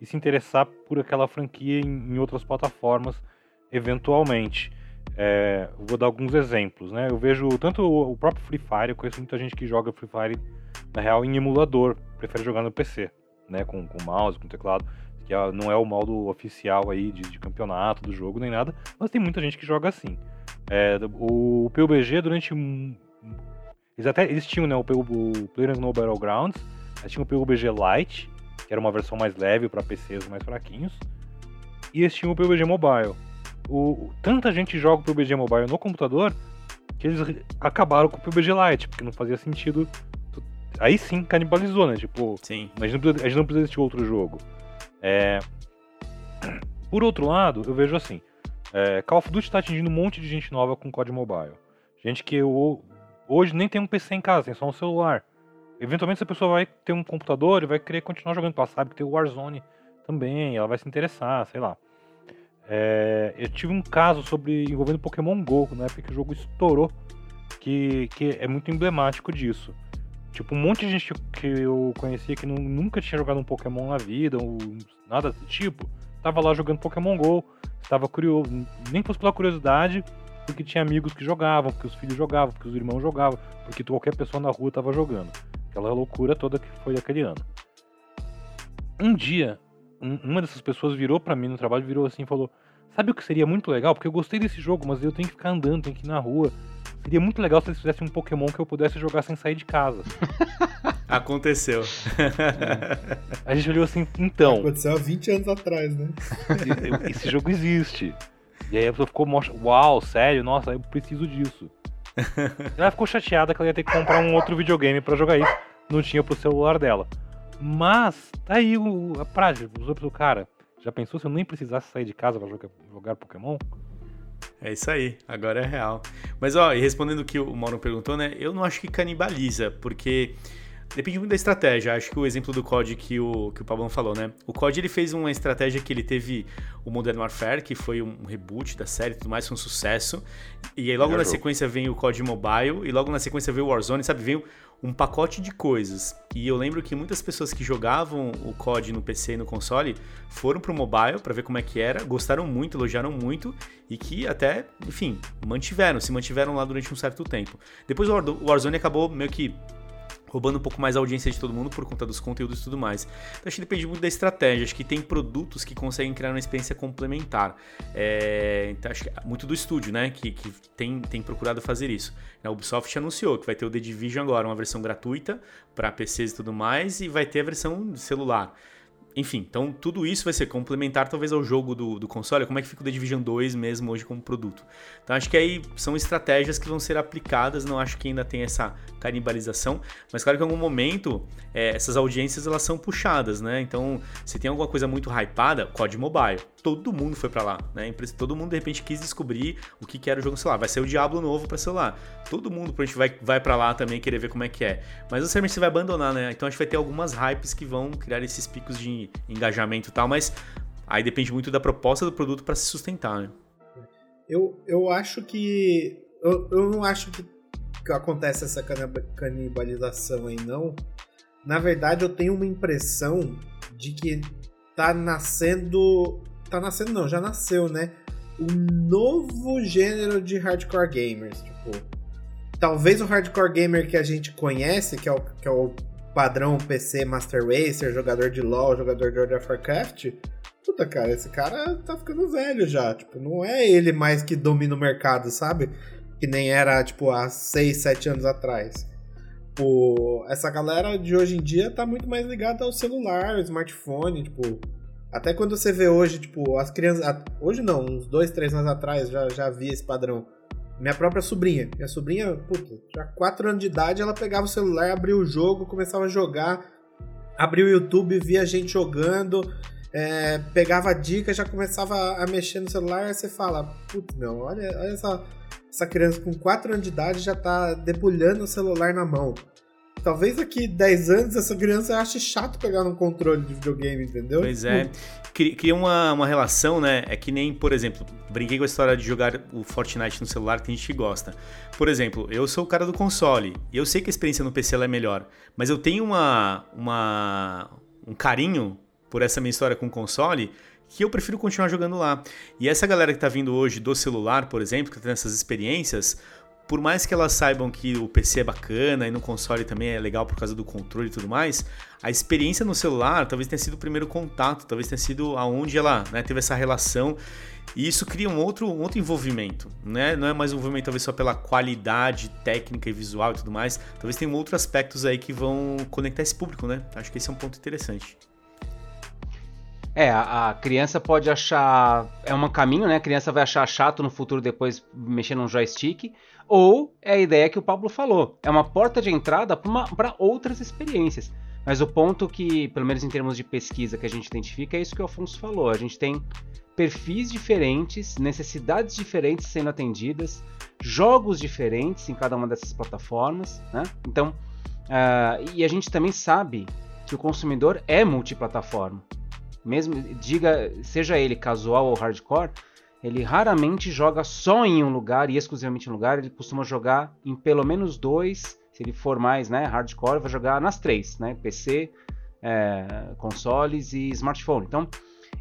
B: e se interessar por aquela franquia em, em outras plataformas, eventualmente. É, vou dar alguns exemplos, né? Eu vejo tanto o, o, próprio Free Fire, eu conheço muita gente que joga Free Fire na real em emulador, prefere jogar no PC, né? Com, com mouse, com teclado, que é, não é o modo oficial aí de, de, campeonato do jogo nem nada, mas tem muita gente que joga assim. É, o, PUBG durante eles até eles tinham né, o, o Players No Battlegrounds, eles tinham o PUBG Lite, que era uma versão mais leve para PCs mais fraquinhos. E eles tinham o PUBG Mobile. O, tanta gente joga o PUBG Mobile no computador que eles acabaram com o PUBG Lite, porque não fazia sentido. Aí sim canibalizou, né? Tipo,
A: sim.
B: A, gente não precisa, a gente não precisa assistir outro jogo. É... Por outro lado, eu vejo assim: é, Call of Duty está atingindo um monte de gente nova com COD Mobile. Gente que eu, hoje nem tem um PC em casa, tem só um celular. Eventualmente essa pessoa vai ter um computador e vai querer continuar jogando, porque sabe que tem o Warzone também, ela vai se interessar, sei lá. É, eu tive um caso sobre envolvendo Pokémon GO, na época que o jogo estourou, que, que é muito emblemático disso. Tipo, um monte de gente que eu conhecia que não, nunca tinha jogado um Pokémon na vida, ou nada desse tipo, tava lá jogando Pokémon GO, estava curioso, nem fosse pela curiosidade, porque tinha amigos que jogavam, porque os filhos jogavam, porque os irmãos jogavam, porque qualquer pessoa na rua tava jogando. Aquela loucura toda que foi aquele ano. Um dia, um, uma dessas pessoas virou para mim no trabalho, virou assim e falou: Sabe o que seria muito legal? Porque eu gostei desse jogo, mas eu tenho que ficar andando, tenho que ir na rua. Seria muito legal se eles fizessem um Pokémon que eu pudesse jogar sem sair de casa. [LAUGHS]
A: Aconteceu.
B: A gente olhou assim, então.
C: Aconteceu há 20 anos atrás, né?
B: Esse jogo existe. E aí a pessoa ficou, uau, sério? Nossa, eu preciso disso. [LAUGHS] Ela ficou chateada que ela ia ter que comprar um outro videogame para jogar isso. Não tinha pro celular dela. Mas, tá aí o, a prática. Os outros, cara, já pensou se eu nem precisasse sair de casa para jogar, jogar Pokémon?
A: É isso aí, agora é real. Mas ó, e respondendo o que o Mauro perguntou, né? Eu não acho que canibaliza, porque Depende muito da estratégia. Acho que o exemplo do COD que o, que o Pablo falou, né? O COD ele fez uma estratégia que ele teve o Modern Warfare, que foi um reboot da série e tudo mais, foi um sucesso. E aí logo na jogo. sequência vem o COD Mobile, e logo na sequência veio o Warzone, sabe? Veio um pacote de coisas. E eu lembro que muitas pessoas que jogavam o COD no PC e no console foram pro mobile para ver como é que era, gostaram muito, elogiaram muito e que até, enfim, mantiveram, se mantiveram lá durante um certo tempo. Depois o Warzone acabou meio que roubando um pouco mais a audiência de todo mundo por conta dos conteúdos e tudo mais. Então acho que depende muito da estratégia. Acho que tem produtos que conseguem criar uma experiência complementar. É, então acho que é muito do estúdio, né? Que, que tem, tem procurado fazer isso. A Ubisoft anunciou que vai ter o The Division agora, uma versão gratuita para PCs e tudo mais, e vai ter a versão celular. Enfim, então tudo isso vai ser complementar talvez ao jogo do, do console, como é que fica o The Division 2 mesmo hoje como produto. Então acho que aí são estratégias que vão ser aplicadas, não acho que ainda tem essa canibalização, mas claro que em algum momento é, essas audiências elas são puxadas, né? Então se tem alguma coisa muito hypada, COD Mobile, todo mundo foi para lá, né? Todo mundo de repente quis descobrir o que, que era o jogo celular. Vai ser o Diablo novo para celular. Todo mundo pra gente vai, vai para lá também querer ver como é que é. Mas o você vai abandonar, né? Então a gente vai ter algumas hypes que vão criar esses picos de engajamento e tal, mas aí depende muito da proposta do produto para se sustentar, né?
C: Eu, eu acho que. Eu, eu não acho que, que acontece essa canibalização aí, não. Na verdade, eu tenho uma impressão de que tá nascendo tá nascendo não, já nasceu, né? Um novo gênero de hardcore gamers, tipo, talvez o hardcore gamer que a gente conhece, que é o, que é o padrão PC Master Racer, jogador de LoL, jogador de World of Warcraft, puta, cara, esse cara tá ficando velho já. Tipo, não é ele mais que domina o mercado, sabe? Que nem era, tipo, há 6, 7 anos atrás. Tipo, essa galera de hoje em dia tá muito mais ligada ao celular, ao smartphone, tipo. Até quando você vê hoje, tipo, as crianças. Hoje não, uns dois, três anos atrás já, já vi esse padrão. Minha própria sobrinha. Minha sobrinha, puta, já 4 anos de idade, ela pegava o celular, abria o jogo, começava a jogar, abria o YouTube, via gente jogando, é, pegava dica, já começava a mexer no celular, aí você fala, putz, meu, olha, olha essa, essa criança com 4 anos de idade já tá debulhando o celular na mão. Talvez daqui 10 anos essa criança ache chato pegar um controle de videogame, entendeu?
A: Pois é. Cria uma, uma relação, né? É que nem, por exemplo, brinquei com a história de jogar o Fortnite no celular, que a gente gosta. Por exemplo, eu sou o cara do console, e eu sei que a experiência no PC é melhor, mas eu tenho uma, uma, um carinho por essa minha história com o console que eu prefiro continuar jogando lá. E essa galera que tá vindo hoje do celular, por exemplo, que tem essas experiências, por mais que elas saibam que o PC é bacana e no console também é legal por causa do controle e tudo mais, a experiência no celular talvez tenha sido o primeiro contato, talvez tenha sido aonde ela né, teve essa relação e isso cria um outro, um outro envolvimento, né? Não é mais um envolvimento talvez só pela qualidade técnica e visual e tudo mais, talvez tenham outros aspectos aí que vão conectar esse público, né? Acho que esse é um ponto interessante.
D: É, a, criança pode achar. É um caminho, né? A criança vai achar chato no futuro depois mexer num joystick. Ou é a ideia que o Pablo falou. É uma porta de entrada para outras experiências. Mas o ponto que, pelo menos em termos de pesquisa que a gente identifica, é isso que o Afonso falou. A gente tem perfis diferentes, necessidades diferentes sendo atendidas, jogos diferentes em cada uma dessas plataformas. Né? Então, uh, e a gente também sabe que o consumidor é multiplataforma mesmo diga seja ele casual ou hardcore, ele raramente joga só em um lugar e exclusivamente em um lugar, ele costuma jogar em pelo menos dois, se ele for mais né, hardcore, vai jogar nas três, né, PC, é, consoles e smartphone. Então,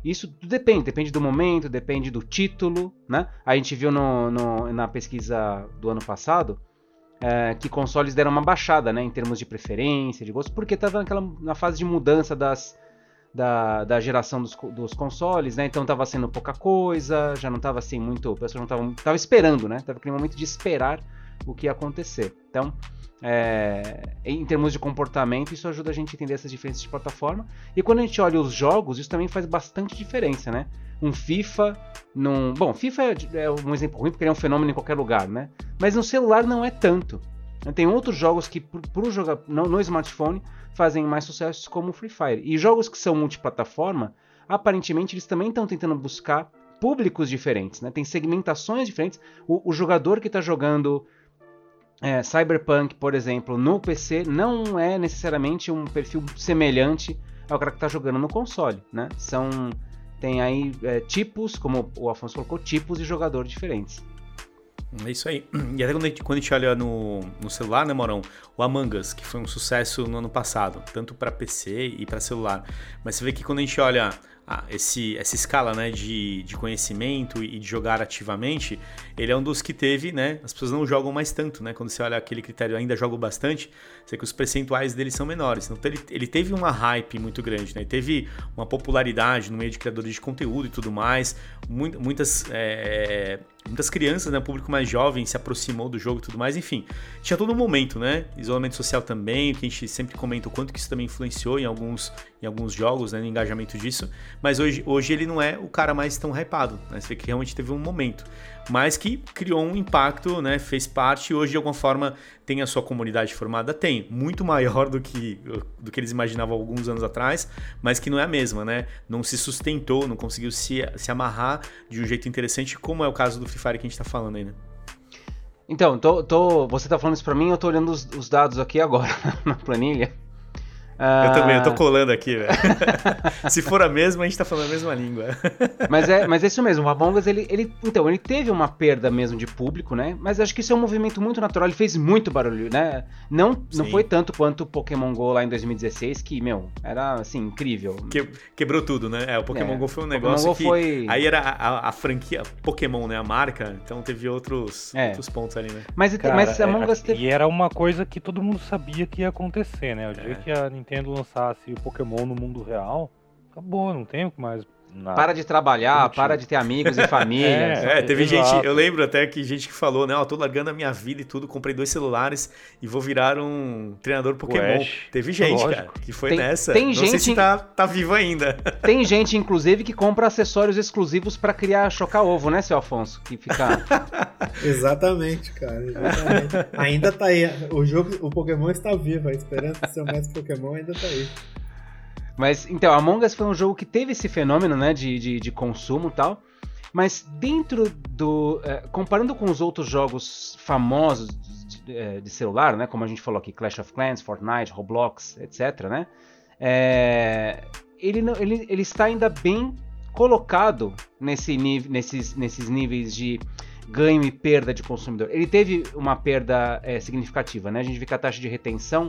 D: isso depende, depende do momento, depende do título, né? A gente viu no, no, na pesquisa do ano passado é, que consoles deram uma baixada, né, em termos de preferência, de gosto, porque estava naquela na fase de mudança das da, da geração dos, dos consoles, né? Então tava sendo pouca coisa, já não tava assim muito. O pessoal não tava, tava esperando, né? Tava aquele momento de esperar o que ia acontecer. Então, é, em termos de comportamento, isso ajuda a gente a entender essas diferenças de plataforma. E quando a gente olha os jogos, isso também faz bastante diferença, né? Um FIFA num. Bom, FIFA é um exemplo ruim porque ele é um fenômeno em qualquer lugar, né? Mas no celular não é tanto. Tem outros jogos que, pro, jogar no, no smartphone, fazem mais sucesso como Free Fire. E jogos que são multiplataforma, aparentemente eles também estão tentando buscar públicos diferentes, né? Tem segmentações diferentes. O, o jogador que está jogando é, Cyberpunk, por exemplo, no PC não é necessariamente um perfil semelhante ao cara que está jogando no console, né? São tem aí é, tipos, como o Afonso colocou, tipos de jogador diferentes.
A: É isso aí. E até quando a gente, quando a gente olha no, no celular, né, Morão? O Among Us, que foi um sucesso no ano passado, tanto para PC e para celular. Mas você vê que quando a gente olha ah, esse, essa escala né, de, de conhecimento e de jogar ativamente, ele é um dos que teve, né? As pessoas não jogam mais tanto, né? Quando você olha aquele critério, ainda jogo bastante, você que os percentuais dele são menores. Então ele, ele teve uma hype muito grande, né? Ele teve uma popularidade no meio de criadores de conteúdo e tudo mais. Muitas, é, muitas crianças, né? O público mais jovem se aproximou do jogo e tudo mais. Enfim, tinha todo um momento, né? Isolamento social também, que a gente sempre comenta o quanto que isso também influenciou em alguns, em alguns jogos, né? No engajamento disso. Mas hoje, hoje ele não é o cara mais tão hypado, né? Você que realmente teve um momento mas que criou um impacto, né, fez parte e hoje de alguma forma tem a sua comunidade formada, tem, muito [LAUGHS] maior do que, do que eles imaginavam alguns anos atrás, mas que não é a mesma, né? Não se sustentou, não conseguiu se, se amarrar de um jeito interessante, como é o caso do Free Fire que a gente está falando aí, né?
D: Então, tô, tô, você está falando isso para mim, eu estou olhando os, os, dados aqui agora [LAUGHS] na planilha.
A: Uh... Eu também, eu tô ah. colando aqui, velho. [LAUGHS] Se for a mesma, a gente tá falando a mesma língua.
D: mas, é, mas é isso mesmo, o Among Us, ele, ele, então, ele teve uma perda mesmo de público, né? Mas acho que isso é um movimento muito natural, ele fez muito barulho, né? Não, não foi tanto quanto o Pokémon GO lá em 2016, que, meu, era, assim, incrível.
A: Que, quebrou tudo, né? É, o Pokémon é, GO foi um negócio que... Foi... Aí era a, a, franquia Pokémon, né? A marca, então teve outros, é. outros pontos ali, né?
D: Mas, Cara, mas Among
B: é, Us teve... E era uma coisa que todo mundo sabia que ia acontecer, né? O dia é. que a Nintendo lançasse o Pokémon no mundo real, acabou, não tem mais Nada.
D: Para de trabalhar, para de ter amigos e família. [LAUGHS]
A: é, é, teve exato. gente, eu lembro até que gente que falou, né, ó, tô largando a minha vida e tudo, comprei dois celulares e vou virar um treinador Pokémon. Ué, teve gente, lógico. cara, que foi
D: tem,
A: nessa.
D: Tem
A: Não
D: gente,
A: sei se tá, tá vivo ainda. [LAUGHS]
D: Tem gente, inclusive, que compra acessórios exclusivos para criar chocar ovo, né, seu Afonso? Que fica... [LAUGHS]
C: exatamente, cara, exatamente. ainda tá aí, o jogo, o Pokémon está vivo, a esperança de ser o mestre Pokémon ainda tá aí.
D: Mas, então, Among Us foi um jogo que teve esse fenômeno, né, de, de, de consumo e tal. Mas dentro do... É, comparando com os outros jogos famosos de, é, de, celular, né, como a gente falou aqui, Clash of Clans, Fortnite, Roblox, etc, né, é, ele, ele, ele está ainda bem colocado nesse, nesses, nesses níveis de ganho e perda de consumidor. Ele teve uma perda é, significativa, né? A gente vê que a taxa de retenção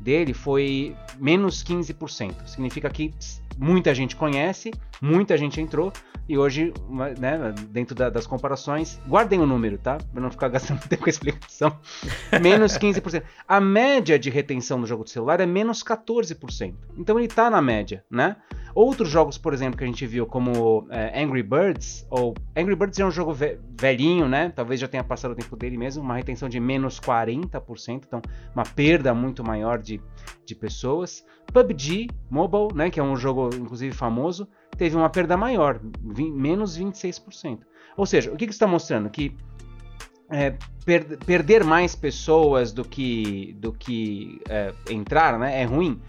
D: dele foi menos 15%. Significa que muita gente conhece, muita gente entrou e hoje, né, dentro da, das comparações, guardem o número, tá? Para não ficar gastando tempo com a explicação. [LAUGHS] menos 15%. A média de retenção no jogo de celular é menos 14%. Então ele está na média, né? Outros jogos, por exemplo, que a gente viu, como é, Angry Birds, ou Angry Birds é um jogo ve velhinho, né? Talvez já tenha passado o tempo dele mesmo, uma retenção de menos 40%, então uma perda muito maior de, de pessoas. PUBG Mobile, né, que é um jogo inclusive famoso, teve uma perda maior, menos 26%. Ou seja, o que, que está mostrando? Que é, per perder mais pessoas do que, do que é, entrar né, é ruim.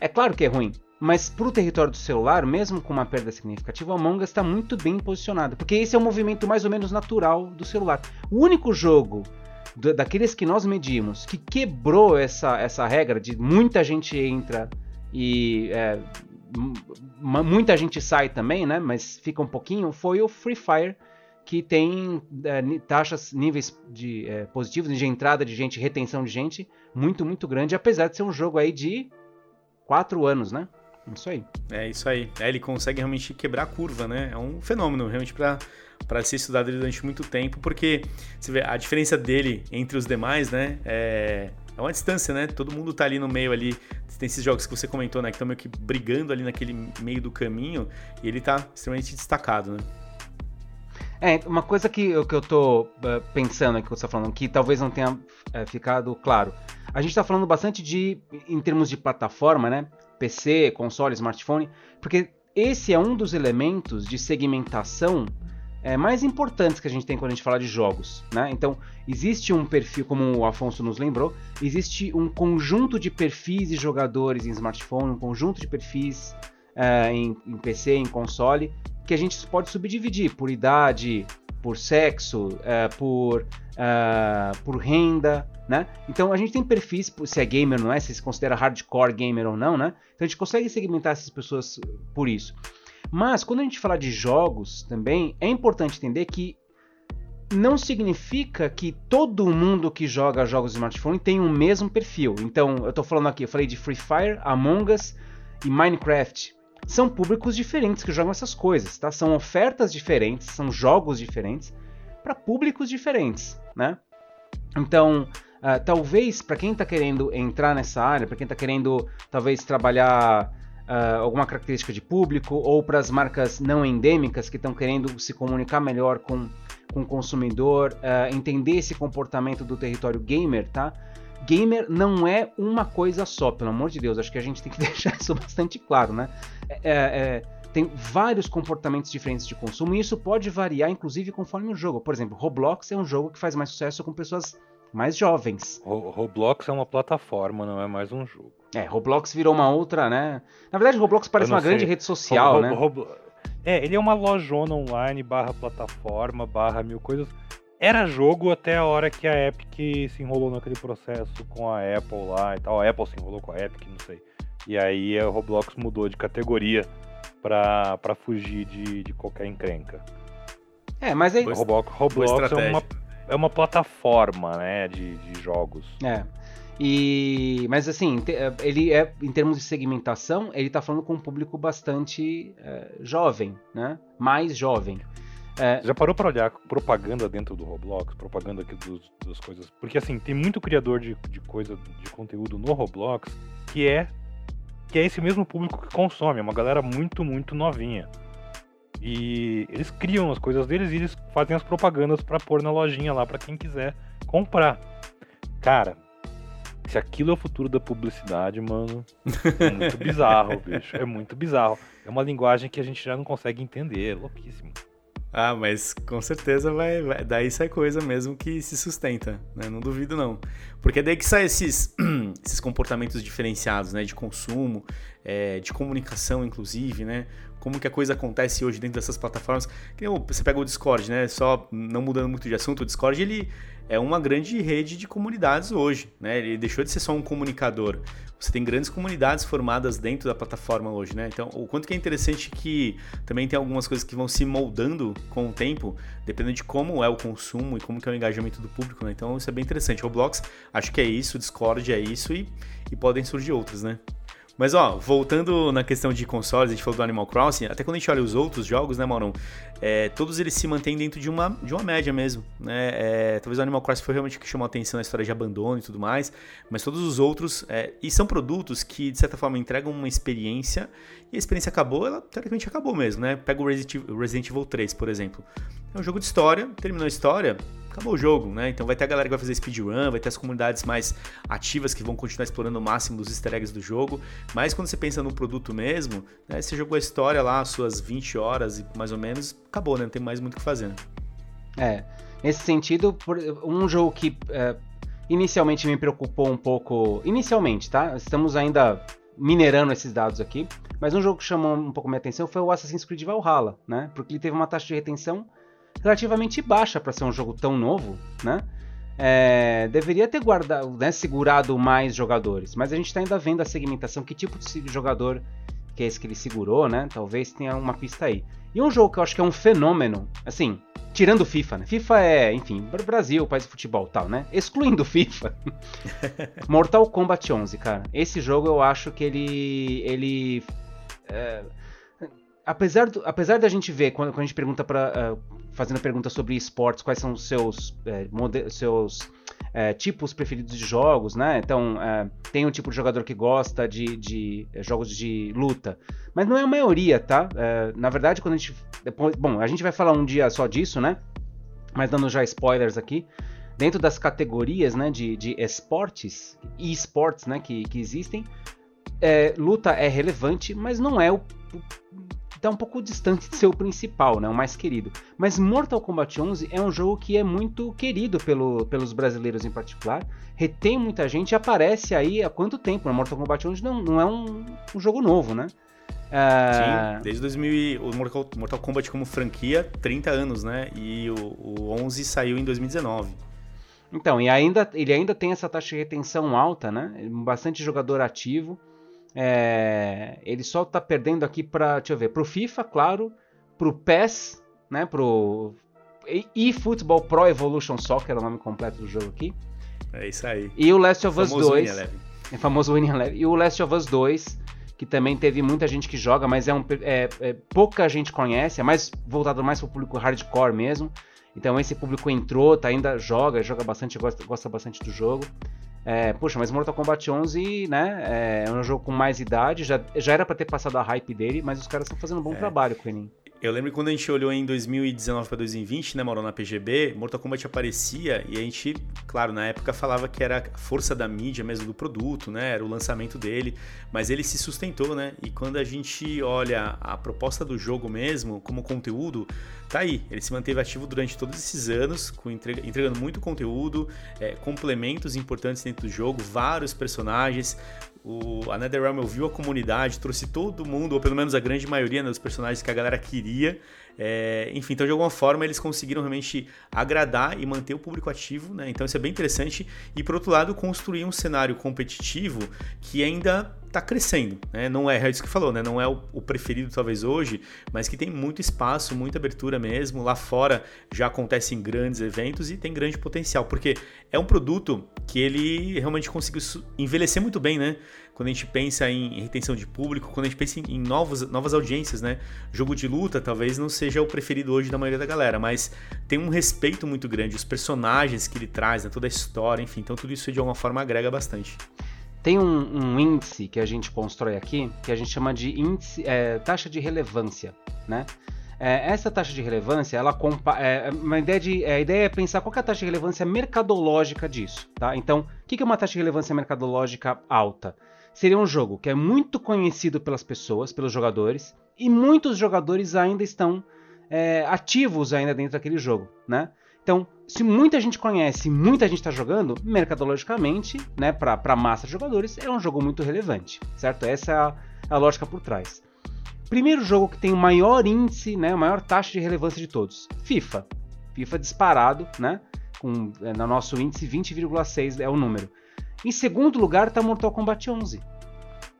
D: É claro que é ruim, mas para o território do celular, mesmo com uma perda significativa, o Among Us está muito bem posicionado, porque esse é um movimento mais ou menos natural do celular. O único jogo daqueles que nós medimos que quebrou essa, essa regra de muita gente entra e é, muita gente sai também, né? Mas fica um pouquinho, foi o Free Fire que tem é, taxas, níveis de é, positivos de entrada de gente, retenção de gente muito, muito grande, apesar de ser um jogo aí de quatro anos, né? Isso aí.
A: É isso aí. É, ele consegue realmente quebrar a curva, né? É um fenômeno realmente para para ser estudado durante muito tempo, porque você vê a diferença dele entre os demais, né? É, é uma distância, né? Todo mundo tá ali no meio ali. Tem esses jogos que você comentou, né? Que estão meio que brigando ali naquele meio do caminho e ele tá extremamente destacado, né?
D: É, uma coisa que, que eu tô uh, pensando aqui que tá falando, que talvez não tenha uh, ficado claro. A gente tá falando bastante de, em termos de plataforma, né? PC, console, smartphone, porque esse é um dos elementos de segmentação é, mais importantes que a gente tem quando a gente fala de jogos. Né? Então, existe um perfil, como o Afonso nos lembrou, existe um conjunto de perfis de jogadores em smartphone, um conjunto de perfis é, em, em PC, em console, que a gente pode subdividir por idade, por sexo, uh, por, uh, por renda, né? Então a gente tem perfis, se é gamer ou não é, se se considera hardcore gamer ou não, né? Então a gente consegue segmentar essas pessoas por isso. Mas quando a gente fala de jogos também, é importante entender que não significa que todo mundo que joga jogos de smartphone tem o mesmo perfil. Então, eu estou falando aqui, eu falei de Free Fire, Among Us e Minecraft são públicos diferentes que jogam essas coisas, tá? São ofertas diferentes, são jogos diferentes para públicos diferentes, né? Então, uh, talvez para quem está querendo entrar nessa área, para quem está querendo talvez trabalhar uh, alguma característica de público ou para as marcas não endêmicas que estão querendo se comunicar melhor com, com o consumidor, uh, entender esse comportamento do território gamer, tá? gamer não é uma coisa só, pelo amor de Deus. Acho que a gente tem que [LAUGHS] deixar isso bastante claro, né? É, é, é, tem vários comportamentos diferentes de consumo e isso pode variar, inclusive, conforme o jogo. Por exemplo, Roblox é um jogo que faz mais sucesso com pessoas mais jovens.
B: Roblox é uma plataforma, não é mais um jogo.
D: É, Roblox virou uma outra, né? Na verdade, Roblox parece uma sei. grande rede social, né?
B: É, ele é uma lojona online, barra plataforma, barra mil coisas era jogo até a hora que a Epic se enrolou naquele processo com a Apple lá e tal. A Apple se enrolou com a Epic, não sei. E aí o Roblox mudou de categoria pra, pra fugir de, de qualquer encrenca.
D: É, mas aí.
B: Roblox, Roblox é, uma, é uma plataforma, né, de, de jogos.
D: É. E, mas assim, ele é em termos de segmentação, ele está falando com um público bastante é, jovem, né? Mais jovem.
B: É... Já parou para olhar propaganda dentro do Roblox, propaganda aqui dos, das coisas? Porque assim, tem muito criador de, de coisa, de conteúdo no Roblox que é que é esse mesmo público que consome, é uma galera muito, muito novinha. E eles criam as coisas deles e eles fazem as propagandas para pôr na lojinha lá para quem quiser comprar. Cara, se aquilo é o futuro da publicidade, mano, é muito bizarro, [LAUGHS] bicho. É muito bizarro. É uma linguagem que a gente já não consegue entender, é louquíssimo.
A: Ah, mas com certeza vai, vai, daí sai coisa mesmo que se sustenta, né? Não duvido não. Porque é daí que saem esses, [CLEARS THROAT] esses comportamentos diferenciados, né? De consumo, é, de comunicação, inclusive, né? Como que a coisa acontece hoje dentro dessas plataformas. Você pega o Discord, né? Só não mudando muito de assunto, o Discord ele é uma grande rede de comunidades hoje, né? Ele deixou de ser só um comunicador. Você tem grandes comunidades formadas dentro da plataforma hoje, né? Então, o quanto que é interessante que também tem algumas coisas que vão se moldando com o tempo, dependendo de como é o consumo e como que é o engajamento do público, né? Então, isso é bem interessante. Roblox, acho que é isso, Discord é isso e, e podem surgir outros, né? Mas ó, voltando na questão de consoles, a gente falou do Animal Crossing, até quando a gente olha os outros jogos, né, Maurão? É, todos eles se mantêm dentro de uma, de uma média mesmo, né? É, talvez o Animal Crossing foi realmente o que chamou a atenção na história de abandono e tudo mais, mas todos os outros, é, e são produtos que, de certa forma, entregam uma experiência, e a experiência acabou, ela teoricamente acabou mesmo, né? Pega o Resident Evil 3, por exemplo. É um jogo de história, terminou a história, acabou o jogo, né? Então vai ter a galera que vai fazer speedrun, vai ter as comunidades mais ativas que vão continuar explorando o máximo dos easter eggs do jogo. Mas quando você pensa no produto mesmo, né? Você jogou a história lá, suas 20 horas e mais ou menos, acabou, né? Não tem mais muito o que fazer. Né?
D: É, nesse sentido, um jogo que é, inicialmente me preocupou um pouco. Inicialmente, tá? Estamos ainda minerando esses dados aqui. Mas um jogo que chamou um pouco minha atenção foi o Assassin's Creed Valhalla, né? Porque ele teve uma taxa de retenção relativamente baixa para ser um jogo tão novo, né? É, deveria ter guardado, né, segurado mais jogadores, mas a gente está ainda vendo a segmentação, que tipo de jogador que é esse que ele segurou, né? Talvez tenha uma pista aí. E um jogo que eu acho que é um fenômeno, assim, tirando FIFA, né? FIFA é, enfim, Brasil, país de futebol tal, né? Excluindo FIFA. [LAUGHS] Mortal Kombat 11, cara. Esse jogo eu acho que ele. ele. É, apesar, do, apesar da gente ver, quando, quando a gente pergunta para. Uh, fazendo perguntas sobre esportes, quais são os seus, é, seus é, tipos preferidos de jogos, né? Então, é, tem um tipo de jogador que gosta de, de é, jogos de luta, mas não é a maioria, tá? É, na verdade, quando a gente. Depois, bom, a gente vai falar um dia só disso, né? Mas dando já spoilers aqui. Dentro das categorias né, de, de esportes e esportes né, que, que existem, é, luta é relevante, mas não é o, tá um pouco distante de ser o principal, né, o mais querido. Mas Mortal Kombat 11 é um jogo que é muito querido pelo, pelos brasileiros em particular, retém muita gente e aparece aí há quanto tempo? Né? Mortal Kombat 11 não, não é um, um jogo novo, né?
A: Sim, desde 2000, o Mortal, Mortal Kombat como franquia, 30 anos, né? E o, o 11 saiu em 2019.
D: Então, e ainda, ele ainda tem essa taxa de retenção alta, né? Bastante jogador ativo. É, ele só tá perdendo aqui para, deixa eu ver, pro FIFA, claro, pro PES, né, pro eFootball Pro Evolution Soccer, é o nome completo do jogo aqui.
A: É isso aí.
D: E o Last of Us 2. É famoso Winning Eleven. E o Last of Us 2, que também teve muita gente que joga, mas é, um, é, é pouca gente conhece, é mais voltado mais pro público hardcore mesmo. Então esse público entrou, tá ainda joga, joga bastante, gosta, gosta bastante do jogo. É, puxa, mas Mortal Kombat 11, né, é um jogo com mais idade, já, já era para ter passado a hype dele, mas os caras estão fazendo um bom é. trabalho com ele.
A: Eu lembro quando a gente olhou em 2019 para 2020, né, Mauro, na PGB, Mortal Kombat aparecia e a gente, claro, na época falava que era a força da mídia mesmo do produto, né, era o lançamento dele, mas ele se sustentou, né, e quando a gente olha a proposta do jogo mesmo, como conteúdo, tá aí, ele se manteve ativo durante todos esses anos, com entrega, entregando muito conteúdo, é, complementos importantes dentro do jogo, vários personagens, o, a NetherRealm ouviu a comunidade, trouxe todo mundo, ou pelo menos a grande maioria né, dos personagens que a galera queria. É, enfim, então de alguma forma eles conseguiram realmente agradar e manter o público ativo, né? Então isso é bem interessante. E por outro lado, construir um cenário competitivo que ainda está crescendo, né? Não é, é isso que falou, né? Não é o, o, preferido talvez hoje, mas que tem muito espaço, muita abertura mesmo. Lá fora já acontecem grandes eventos e tem grande potencial, porque é um produto que ele realmente conseguiu envelhecer muito bem, né? Quando a gente pensa em retenção de público, quando a gente pensa em novos, novas audiências, né? Jogo de luta talvez não seja o preferido hoje da maioria da galera, mas tem um respeito muito grande, os personagens que ele traz, né? toda a história, enfim, então tudo isso de alguma forma agrega bastante.
D: Tem um, um, índice que a gente constrói aqui, que a gente chama de índice, é, taxa de relevância, né? É, essa taxa de relevância, ela compa é, uma ideia de, é, a ideia é pensar qual é a taxa de relevância mercadológica disso, tá? Então, o que é uma taxa de relevância mercadológica alta? Seria um jogo que é muito conhecido pelas pessoas, pelos jogadores, e muitos jogadores ainda estão é, ativos ainda dentro daquele jogo, né? Então, se muita gente conhece, muita gente está jogando, mercadologicamente, né, para a massa de jogadores, é um jogo muito relevante, certo? Essa é a, a, lógica por trás. Primeiro jogo que tem o maior índice, né, a maior taxa de relevância de todos, FIFA. FIFA disparado, né, com é, no nosso índice 20,6 é o número. Em segundo lugar está Mortal Kombat 11.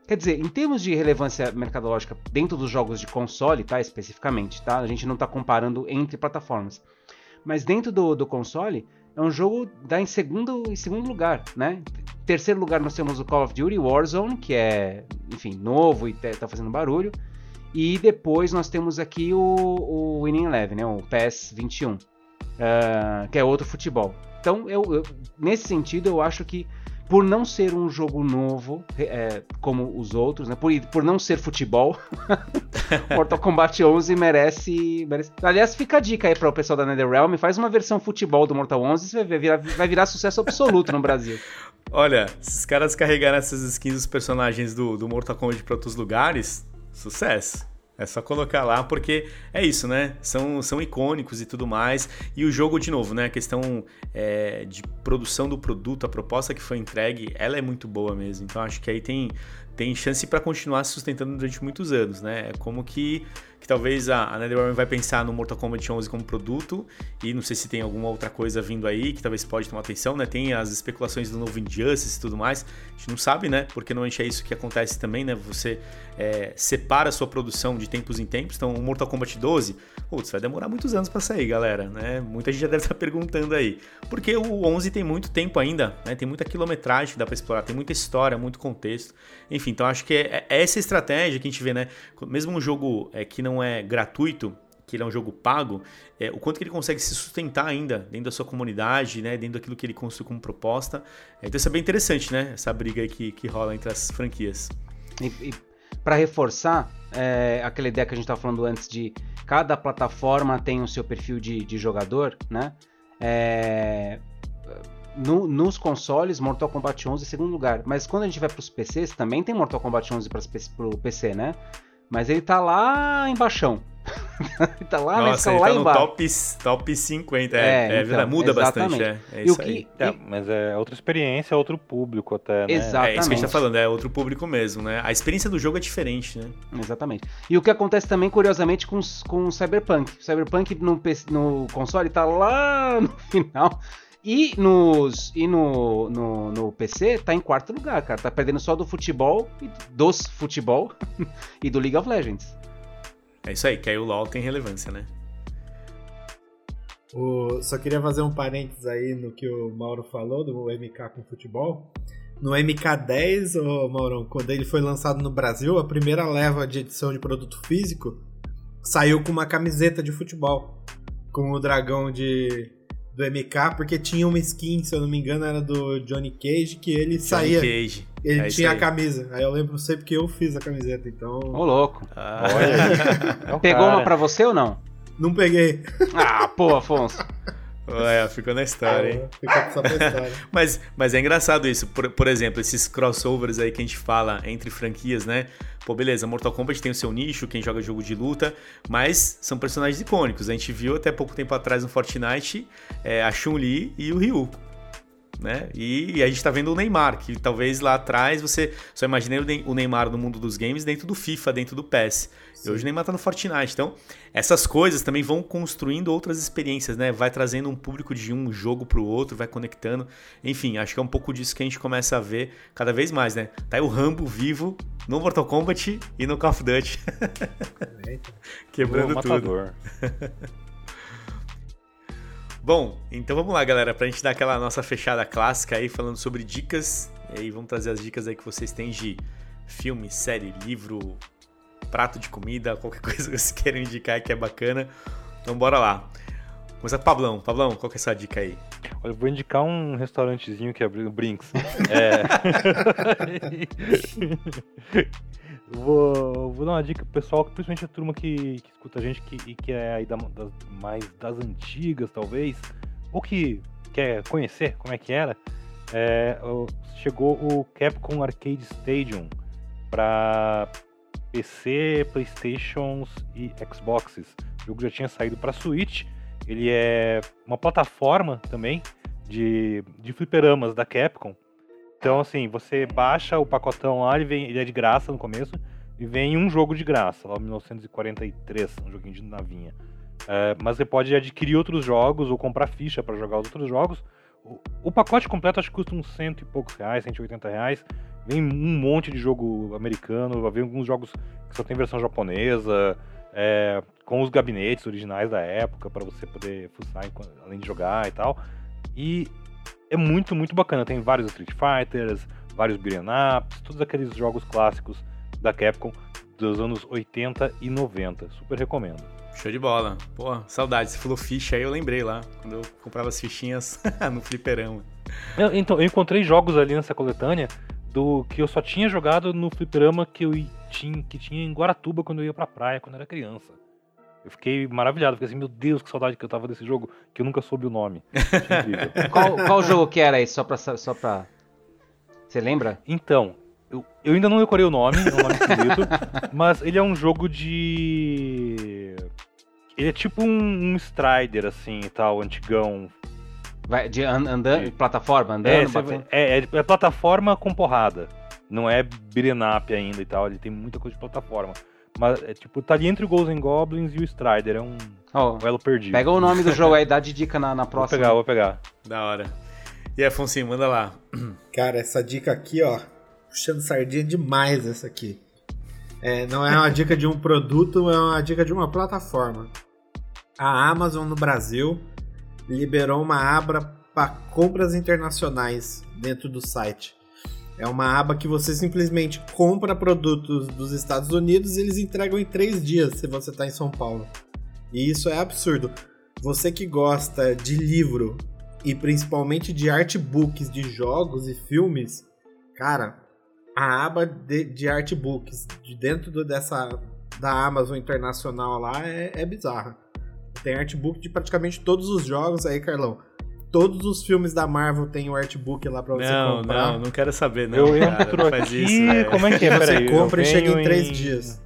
D: Quer dizer, em termos de relevância mercadológica dentro dos jogos de console, tá, especificamente, tá? A gente não está comparando entre plataformas. Mas dentro do, do console, é um jogo dá em segundo, em segundo lugar, né? Terceiro lugar nós temos o Call of Duty Warzone, que é, enfim, novo e tá fazendo barulho. E depois nós temos aqui o, o Winning Eleven, né? O PES 21, uh, que é outro futebol. Então, eu, eu, nesse sentido, eu acho que por não ser um jogo novo, é, como os outros, né? Por, por não ser futebol, [LAUGHS] Mortal Kombat 11 merece, merece, Aliás, fica a dica aí para o pessoal da NetherRealm, faz uma versão futebol do Mortal 11, você vai virar, vai virar sucesso absoluto no Brasil. [LAUGHS]
A: Olha, se os caras carregaram essas skins dos personagens do, do Mortal Kombat para outros lugares, sucesso. É só colocar lá, porque é isso, né? São, são icônicos e tudo mais. E o jogo, de novo, né? A questão é, de produção do produto, a proposta que foi entregue, ela é muito boa mesmo. Então acho que aí tem, tem chance para continuar se sustentando durante muitos anos, né? É como que que talvez a, a NetherRealm vai pensar no Mortal Kombat 11 como produto e não sei se tem alguma outra coisa vindo aí que talvez pode tomar atenção, né? Tem as especulações do novo Injustice e tudo mais, a gente não sabe, né? Porque normalmente é isso que acontece também, né? Você é, separa a sua produção de tempos em tempos, então o Mortal Kombat 12, putz, vai demorar muitos anos para sair, galera, né? Muita gente já deve estar [LAUGHS] perguntando aí, porque o 11 tem muito tempo ainda, né? Tem muita quilometragem que dá para explorar, tem muita história, muito contexto, enfim, então acho que é, é essa estratégia que a gente vê, né? Mesmo um jogo é, que não é gratuito, que ele é um jogo pago, é, o quanto que ele consegue se sustentar ainda dentro da sua comunidade, né, dentro daquilo que ele construiu como proposta. É, então isso é bem interessante, né? Essa briga que, que rola entre as franquias.
D: E, e para reforçar é, aquela ideia que a gente estava falando antes de cada plataforma tem o seu perfil de, de jogador, né? É, no, nos consoles, Mortal Kombat 11 em segundo lugar. Mas quando a gente vai para os PCs, também tem Mortal Kombat 11 para o PC, né? Mas ele tá lá embaixo. [LAUGHS]
A: ele tá lá Nossa, na escala ele tá lá no embaixo. Top, top 50, é, é, é então, muda exatamente. bastante, é, é isso
B: que, aí. É, mas é outra experiência, é outro público até, né?
A: Exatamente. É isso que a gente tá falando, é outro público mesmo, né? A experiência do jogo é diferente, né?
D: Exatamente. E o que acontece também, curiosamente, com, com o Cyberpunk. O Cyberpunk no, no console tá lá no final. E, nos, e no, no, no, PC tá em quarto lugar, cara. Tá perdendo só do futebol, dos futebol [LAUGHS] e do League of Legends.
A: É isso aí, que aí o LoL tem relevância, né?
C: O, só queria fazer um parênteses aí no que o Mauro falou do MK com futebol. No MK10, ô Mauro, quando ele foi lançado no Brasil, a primeira leva de edição de produto físico saiu com uma camiseta de futebol. Com o dragão de, do MK, porque tinha uma skin, se eu não me engano, era do Johnny Cage, que ele Johnny saía. Cage. Ele é tinha a camisa. Aí eu lembro sempre que eu fiz a camiseta, então.
D: Ô, louco. Ah. Olha. [LAUGHS] Pegou uma pra você ou não?
C: Não peguei.
D: Ah, pô, Afonso. [LAUGHS]
A: É, ficou na história, hein? Fica só pra história. [LAUGHS] mas, mas é engraçado isso. Por, por exemplo, esses crossovers aí que a gente fala entre franquias, né? Pô, beleza, Mortal Kombat tem o seu nicho, quem joga jogo de luta, mas são personagens icônicos. A gente viu até pouco tempo atrás no Fortnite é, a Chun-Li e o Ryu. Né? E, e a gente tá vendo o Neymar, que talvez lá atrás você só imaginei o Neymar no mundo dos games dentro do FIFA, dentro do PES. E hoje o Neymar tá no Fortnite. Então, essas coisas também vão construindo outras experiências, né? Vai trazendo um público de um jogo pro outro, vai conectando. Enfim, acho que é um pouco disso que a gente começa a ver cada vez mais, né? Tá aí o Rambo vivo no Mortal Kombat e no Call of Duty. [LAUGHS] Quebrando tudo. [LAUGHS] Bom, então vamos lá, galera, pra gente dar aquela nossa fechada clássica aí, falando sobre dicas. E aí vamos trazer as dicas aí que vocês têm de filme, série, livro, prato de comida, [LAUGHS] qualquer coisa que vocês queiram indicar que é bacana. Então bora lá. Começar com o Pablão. Pablão, qual que é a sua dica aí?
B: Olha, eu vou indicar um restaurantezinho que abriu no Brinks. [LAUGHS] é... [LAUGHS] vou, vou dar uma dica pro pessoal, principalmente a turma que, que escuta a gente que, e que é aí da, das, mais das antigas, talvez, ou que quer conhecer como é que era. É, chegou o Capcom Arcade Stadium para PC, Playstations e Xboxes. O jogo já tinha saído para Switch. Ele é uma plataforma também de, de fliperamas da Capcom. Então, assim, você baixa o pacotão lá, ele, vem, ele é de graça no começo, e vem um jogo de graça, lá em 1943, um joguinho de navinha. É, mas você pode adquirir outros jogos ou comprar ficha para jogar os outros jogos. O, o, pacote completo acho que custa uns cento e poucos reais, 180 reais. Vem um monte de jogo americano, vem alguns jogos que só tem versão japonesa, é, com os gabinetes originais da época para você poder fuçar além de jogar e tal. E é muito, muito bacana. Tem vários Street Fighters, vários beat'em ups, todos aqueles jogos clássicos da Capcom dos anos 80 e 90. Super recomendo.
A: Show de bola. Pô, saudade. Você falou ficha aí, eu lembrei lá, quando eu comprava as fichinhas [LAUGHS] no fliperama.
B: Eu, então, eu encontrei jogos ali nessa coletânea do que eu só tinha jogado no fliperama que eu tinha, que tinha em Guaratuba quando eu ia pra praia, quando eu era criança. Eu fiquei maravilhado, fiquei assim, meu Deus, que saudade que eu tava desse jogo, que eu nunca soube o nome. [LAUGHS]
D: qual, qual jogo que era esse, só pra... Só pra... Você lembra?
B: Então, eu, eu ainda não decorei o nome, é um nome esquisito, [LAUGHS] mas ele é um jogo de... Ele é tipo um, um Strider, assim, e tal, antigão,
D: Vai de andando, plataforma, andando,
B: é, é, é, plataforma com porrada. Não é beat'em ainda e tal, ele tem muita coisa de plataforma. Mas, é, tipo, tá ali entre o Ghosts and Goblins e o Strider, é um oh, elo perdido.
D: Pega o nome do [LAUGHS] jogo aí, dá de dica na, na próxima.
B: Vou pegar, vou pegar.
A: Da hora. E aí, Afonso, manda lá. [CLEARS THROAT]
C: Cara, essa dica aqui, ó, puxando sardinha demais essa aqui. É, não é uma dica de um produto, é uma dica de uma plataforma. A Amazon no Brasil liberou uma aba para compras internacionais dentro do site. É uma aba que você simplesmente compra produtos dos Estados Unidos e eles entregam em três dias se você está em São Paulo. E isso é absurdo. Você que gosta de livro e principalmente de artbooks de jogos e filmes, cara, a aba de, de artbooks de dentro do, dessa da Amazon Internacional lá é, é bizarra. Tem artbook de praticamente todos os jogos aí, Carlão. Todos os filmes da Marvel tem o artbook lá pra você
A: não,
C: comprar.
A: Não, não quero saber, não.
B: Eu entro cara, aqui, isso, como é que é?
C: Você compra e chega em três dias.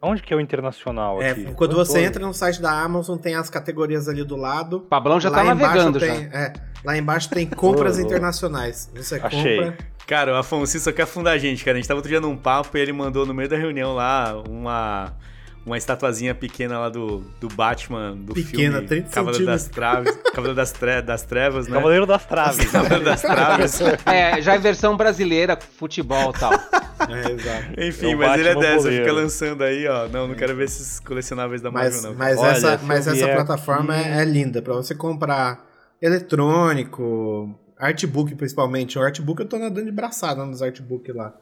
B: Onde que é o internacional
C: é,
B: aqui?
C: Quando você entra no site da Amazon, tem as categorias ali do lado.
D: Pablão já lá tá navegando
C: tem,
D: já.
C: É, lá embaixo tem compras internacionais. Você
B: Achei.
C: compra...
A: Cara, o Afonso só quer afundar a gente, cara. A gente tava outro dia num papo e ele mandou no meio da reunião lá uma uma estatuazinha pequena lá do, do Batman, do
C: pequena,
A: filme
C: 30
A: Cavaleiro das Traves, Cavaleiro das, tre das Trevas, né?
B: Cavaleiro das Traves.
A: Cavaleiro das Traves.
D: É, já em versão brasileira, futebol e tal.
C: É, exato.
A: Enfim, é mas Batman ele é dessa, fica lançando aí, ó. Não, não quero ver esses colecionáveis da Marvel,
C: mas,
A: não.
C: Mas Olha, essa, mas essa plataforma é, é linda, pra você comprar eletrônico, artbook principalmente. O artbook eu tô nadando de braçada nos artbook lá.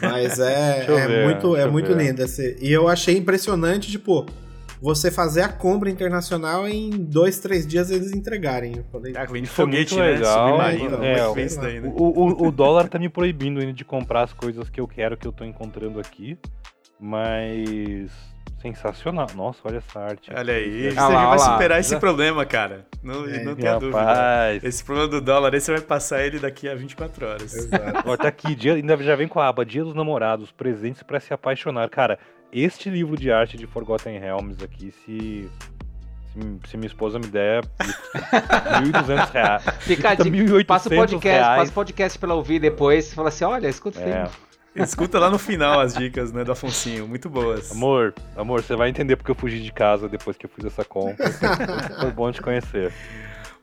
C: Mas é, [LAUGHS] é ver, muito, é muito lindo. Esse. E eu achei impressionante, tipo, você fazer a compra internacional em dois, três dias eles entregarem. Eu falei,
A: ah, de foguete, né?
B: Legal. É, é, daí, né? o, o, o dólar tá me proibindo ainda de comprar as coisas que eu quero, que eu tô encontrando aqui. Mas Sensacional. Nossa, olha essa arte.
A: Olha aí. Ah, você lá, vai superar lá. esse problema, cara. Não, é, não tenha dúvida. Esse problema do dólar, aí você vai passar ele daqui a 24 horas.
B: Exato. Olha, tá aqui, dia, ainda já vem com a aba Dia dos Namorados, presentes para se apaixonar. Cara, este livro de arte de Forgotten Realms aqui, se Se, se minha esposa me der 1.200 reais.
D: Fica a [LAUGHS] dica, passa o podcast, reais. passa o podcast pra ela ouvir depois. Fala assim: olha, escuta o é.
A: Escuta lá no final as dicas, né, do Afonsinho, muito boas.
B: Amor, amor, você vai entender porque eu fugi de casa depois que eu fiz essa compra. [LAUGHS] Foi bom te conhecer.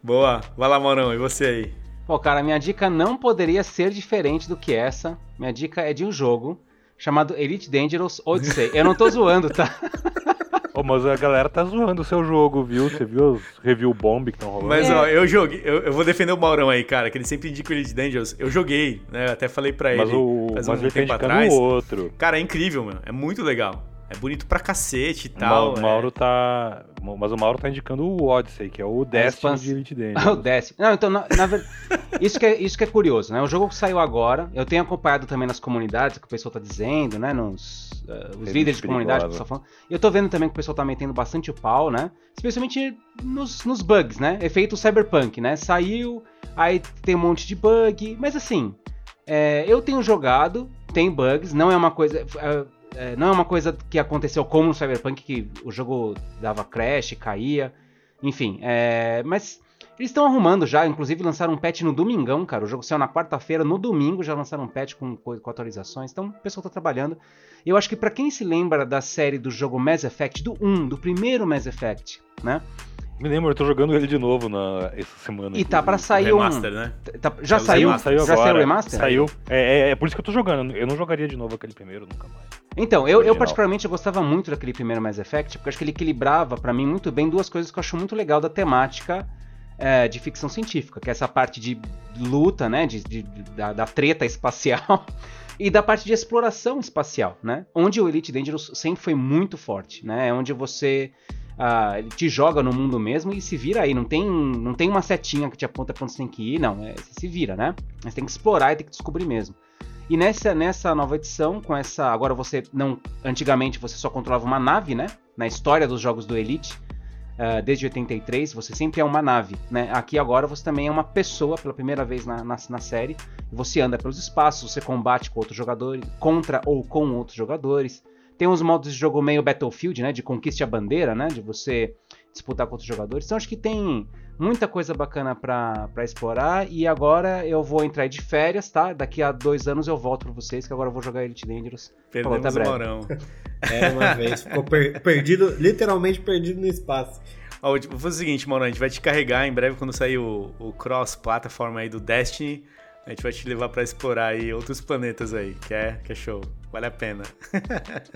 A: Boa, vai lá, Morão, e você aí?
D: Pô, cara, minha dica não poderia ser diferente do que essa. Minha dica é de um jogo chamado Elite Dangerous Odyssey. Eu não tô zoando, tá? [LAUGHS]
B: Mas a galera tá zoando o seu jogo, viu? Você viu os review bomb que estão rolando?
A: Mas, ó, eu joguei. Eu, eu, vou defender o Maurão aí, cara, que ele sempre indica o Elite Dangerous. Eu joguei, né? Eu até falei pra ele.
B: Mas o. Faz mas um ele tá tempo tá atrás. o outro.
A: Cara, é incrível, mano. É muito legal. É bonito pra cacete e tal.
B: O Mauro é... tá. Mas o Mauro tá indicando o Odyssey, que é o Destiny é de Elite Dangerous. [LAUGHS]
D: o Destiny. Não, então, na, na verdade. [LAUGHS] isso, que é, isso que é curioso, né? O jogo saiu agora. Eu tenho acompanhado também nas comunidades, o que o pessoal tá dizendo, né? Nos. Uh, os líderes de comunidade que o pessoal falando. E eu tô vendo também que o pessoal tá metendo bastante o pau, né? Especialmente nos, nos bugs, né? Efeito cyberpunk, né? Saiu, aí tem um monte de bug. Mas assim. É, eu tenho jogado, tem bugs, não é uma coisa. É, é, não é uma coisa que aconteceu como no Cyberpunk, que o jogo dava crash, caía, enfim. É, mas eles estão arrumando já, inclusive lançaram um patch no domingão, cara. O jogo saiu na quarta-feira, no domingo já lançaram um patch com, com atualizações. Então o pessoal tá trabalhando. Eu acho que para quem se lembra da série do jogo Mass Effect, do 1, do primeiro Mass Effect, né?
B: Me lembro, eu tô jogando ele de novo na, essa semana.
D: E tá pra sair
A: um. Remaster, né?
D: Tá, já saiu?
B: Remaster, saiu
D: já
B: agora.
D: saiu o remaster?
B: Saiu. É, é, é, por isso que eu tô jogando. Eu não jogaria de novo aquele primeiro, nunca mais.
D: Então, eu, eu particularmente gostava muito daquele primeiro Mass Effect, porque eu acho que ele equilibrava para mim muito bem duas coisas que eu acho muito legal da temática é, de ficção científica, que é essa parte de luta, né? De, de da, da treta espacial. [LAUGHS] e da parte de exploração espacial, né? Onde o Elite Dangerous sempre foi muito forte, né? É onde você ah, ele te joga no mundo mesmo e se vira aí. Não tem, não tem uma setinha que te aponta pra onde você tem que ir, não. É, você se vira, né? Você tem que explorar e tem que descobrir mesmo. E nessa, nessa nova edição, com essa. Agora você não. Antigamente você só controlava uma nave, né? Na história dos jogos do Elite. Uh, desde 83, você sempre é uma nave, né? Aqui agora você também é uma pessoa pela primeira vez na, na, na série. Você anda pelos espaços, você combate com outros jogadores, contra ou com outros jogadores. Tem uns modos de jogo meio Battlefield, né? De conquiste a bandeira, né? De você disputar com outros jogadores. Então acho que tem muita coisa bacana para explorar. E agora eu vou entrar de férias, tá? Daqui a dois anos eu volto pra vocês, que agora eu vou jogar Elite Dangerous.
A: Perdemos o Morão. [LAUGHS]
C: É, uma vez. Ficou per perdido, literalmente perdido no espaço.
A: Ó, vou fazer o seguinte, Morão. A gente vai te carregar em breve quando sair o, o cross-plataforma aí do Destiny. A gente vai te levar para explorar aí outros planetas aí, que é, que é show. Vale a pena.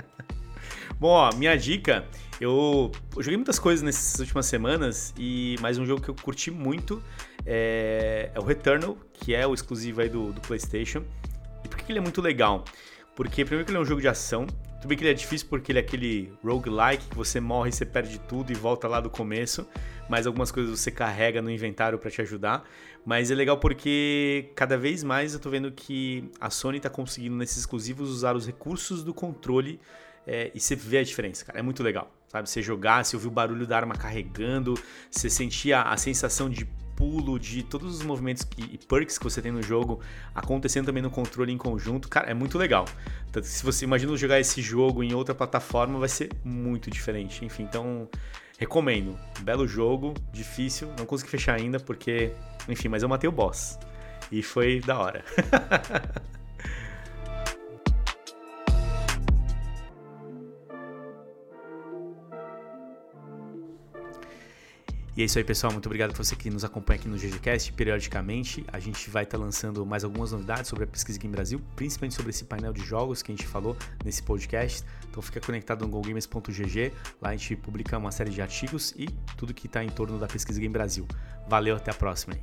A: [LAUGHS] Bom, ó, minha dica, eu, eu, joguei muitas coisas nessas últimas semanas e mais um jogo que eu curti muito é, é o Returnal, que é o exclusivo aí do, do PlayStation. E por que ele é muito legal? Porque primeiro que ele é um jogo de ação, tudo bem que ele é difícil porque ele é aquele roguelike que você morre você perde tudo e volta lá do começo, mas algumas coisas você carrega no inventário para te ajudar. Mas é legal porque cada vez mais eu tô vendo que a Sony tá conseguindo nesses exclusivos usar os recursos do controle é, e você vê a diferença, cara. É muito legal, sabe? Você jogar, você ouvir o barulho da arma carregando, você sentir a sensação de pulo, de todos os movimentos que, e perks que você tem no jogo acontecendo também no controle em conjunto, cara, é muito legal. Tanto se você imagina jogar esse jogo em outra plataforma, vai ser muito diferente. Enfim, então recomendo. Belo jogo, difícil, não consegui fechar ainda porque enfim, mas eu matei o boss. E foi da hora. [LAUGHS] E é isso aí, pessoal. Muito obrigado por você que nos acompanha aqui no GGCast periodicamente. A gente vai estar tá lançando mais algumas novidades sobre a Pesquisa Game Brasil, principalmente sobre esse painel de jogos que a gente falou nesse podcast. Então fica conectado no GoGamers.gg. Lá a gente publica uma série de artigos e tudo que está em torno da Pesquisa Game Brasil. Valeu, até a próxima.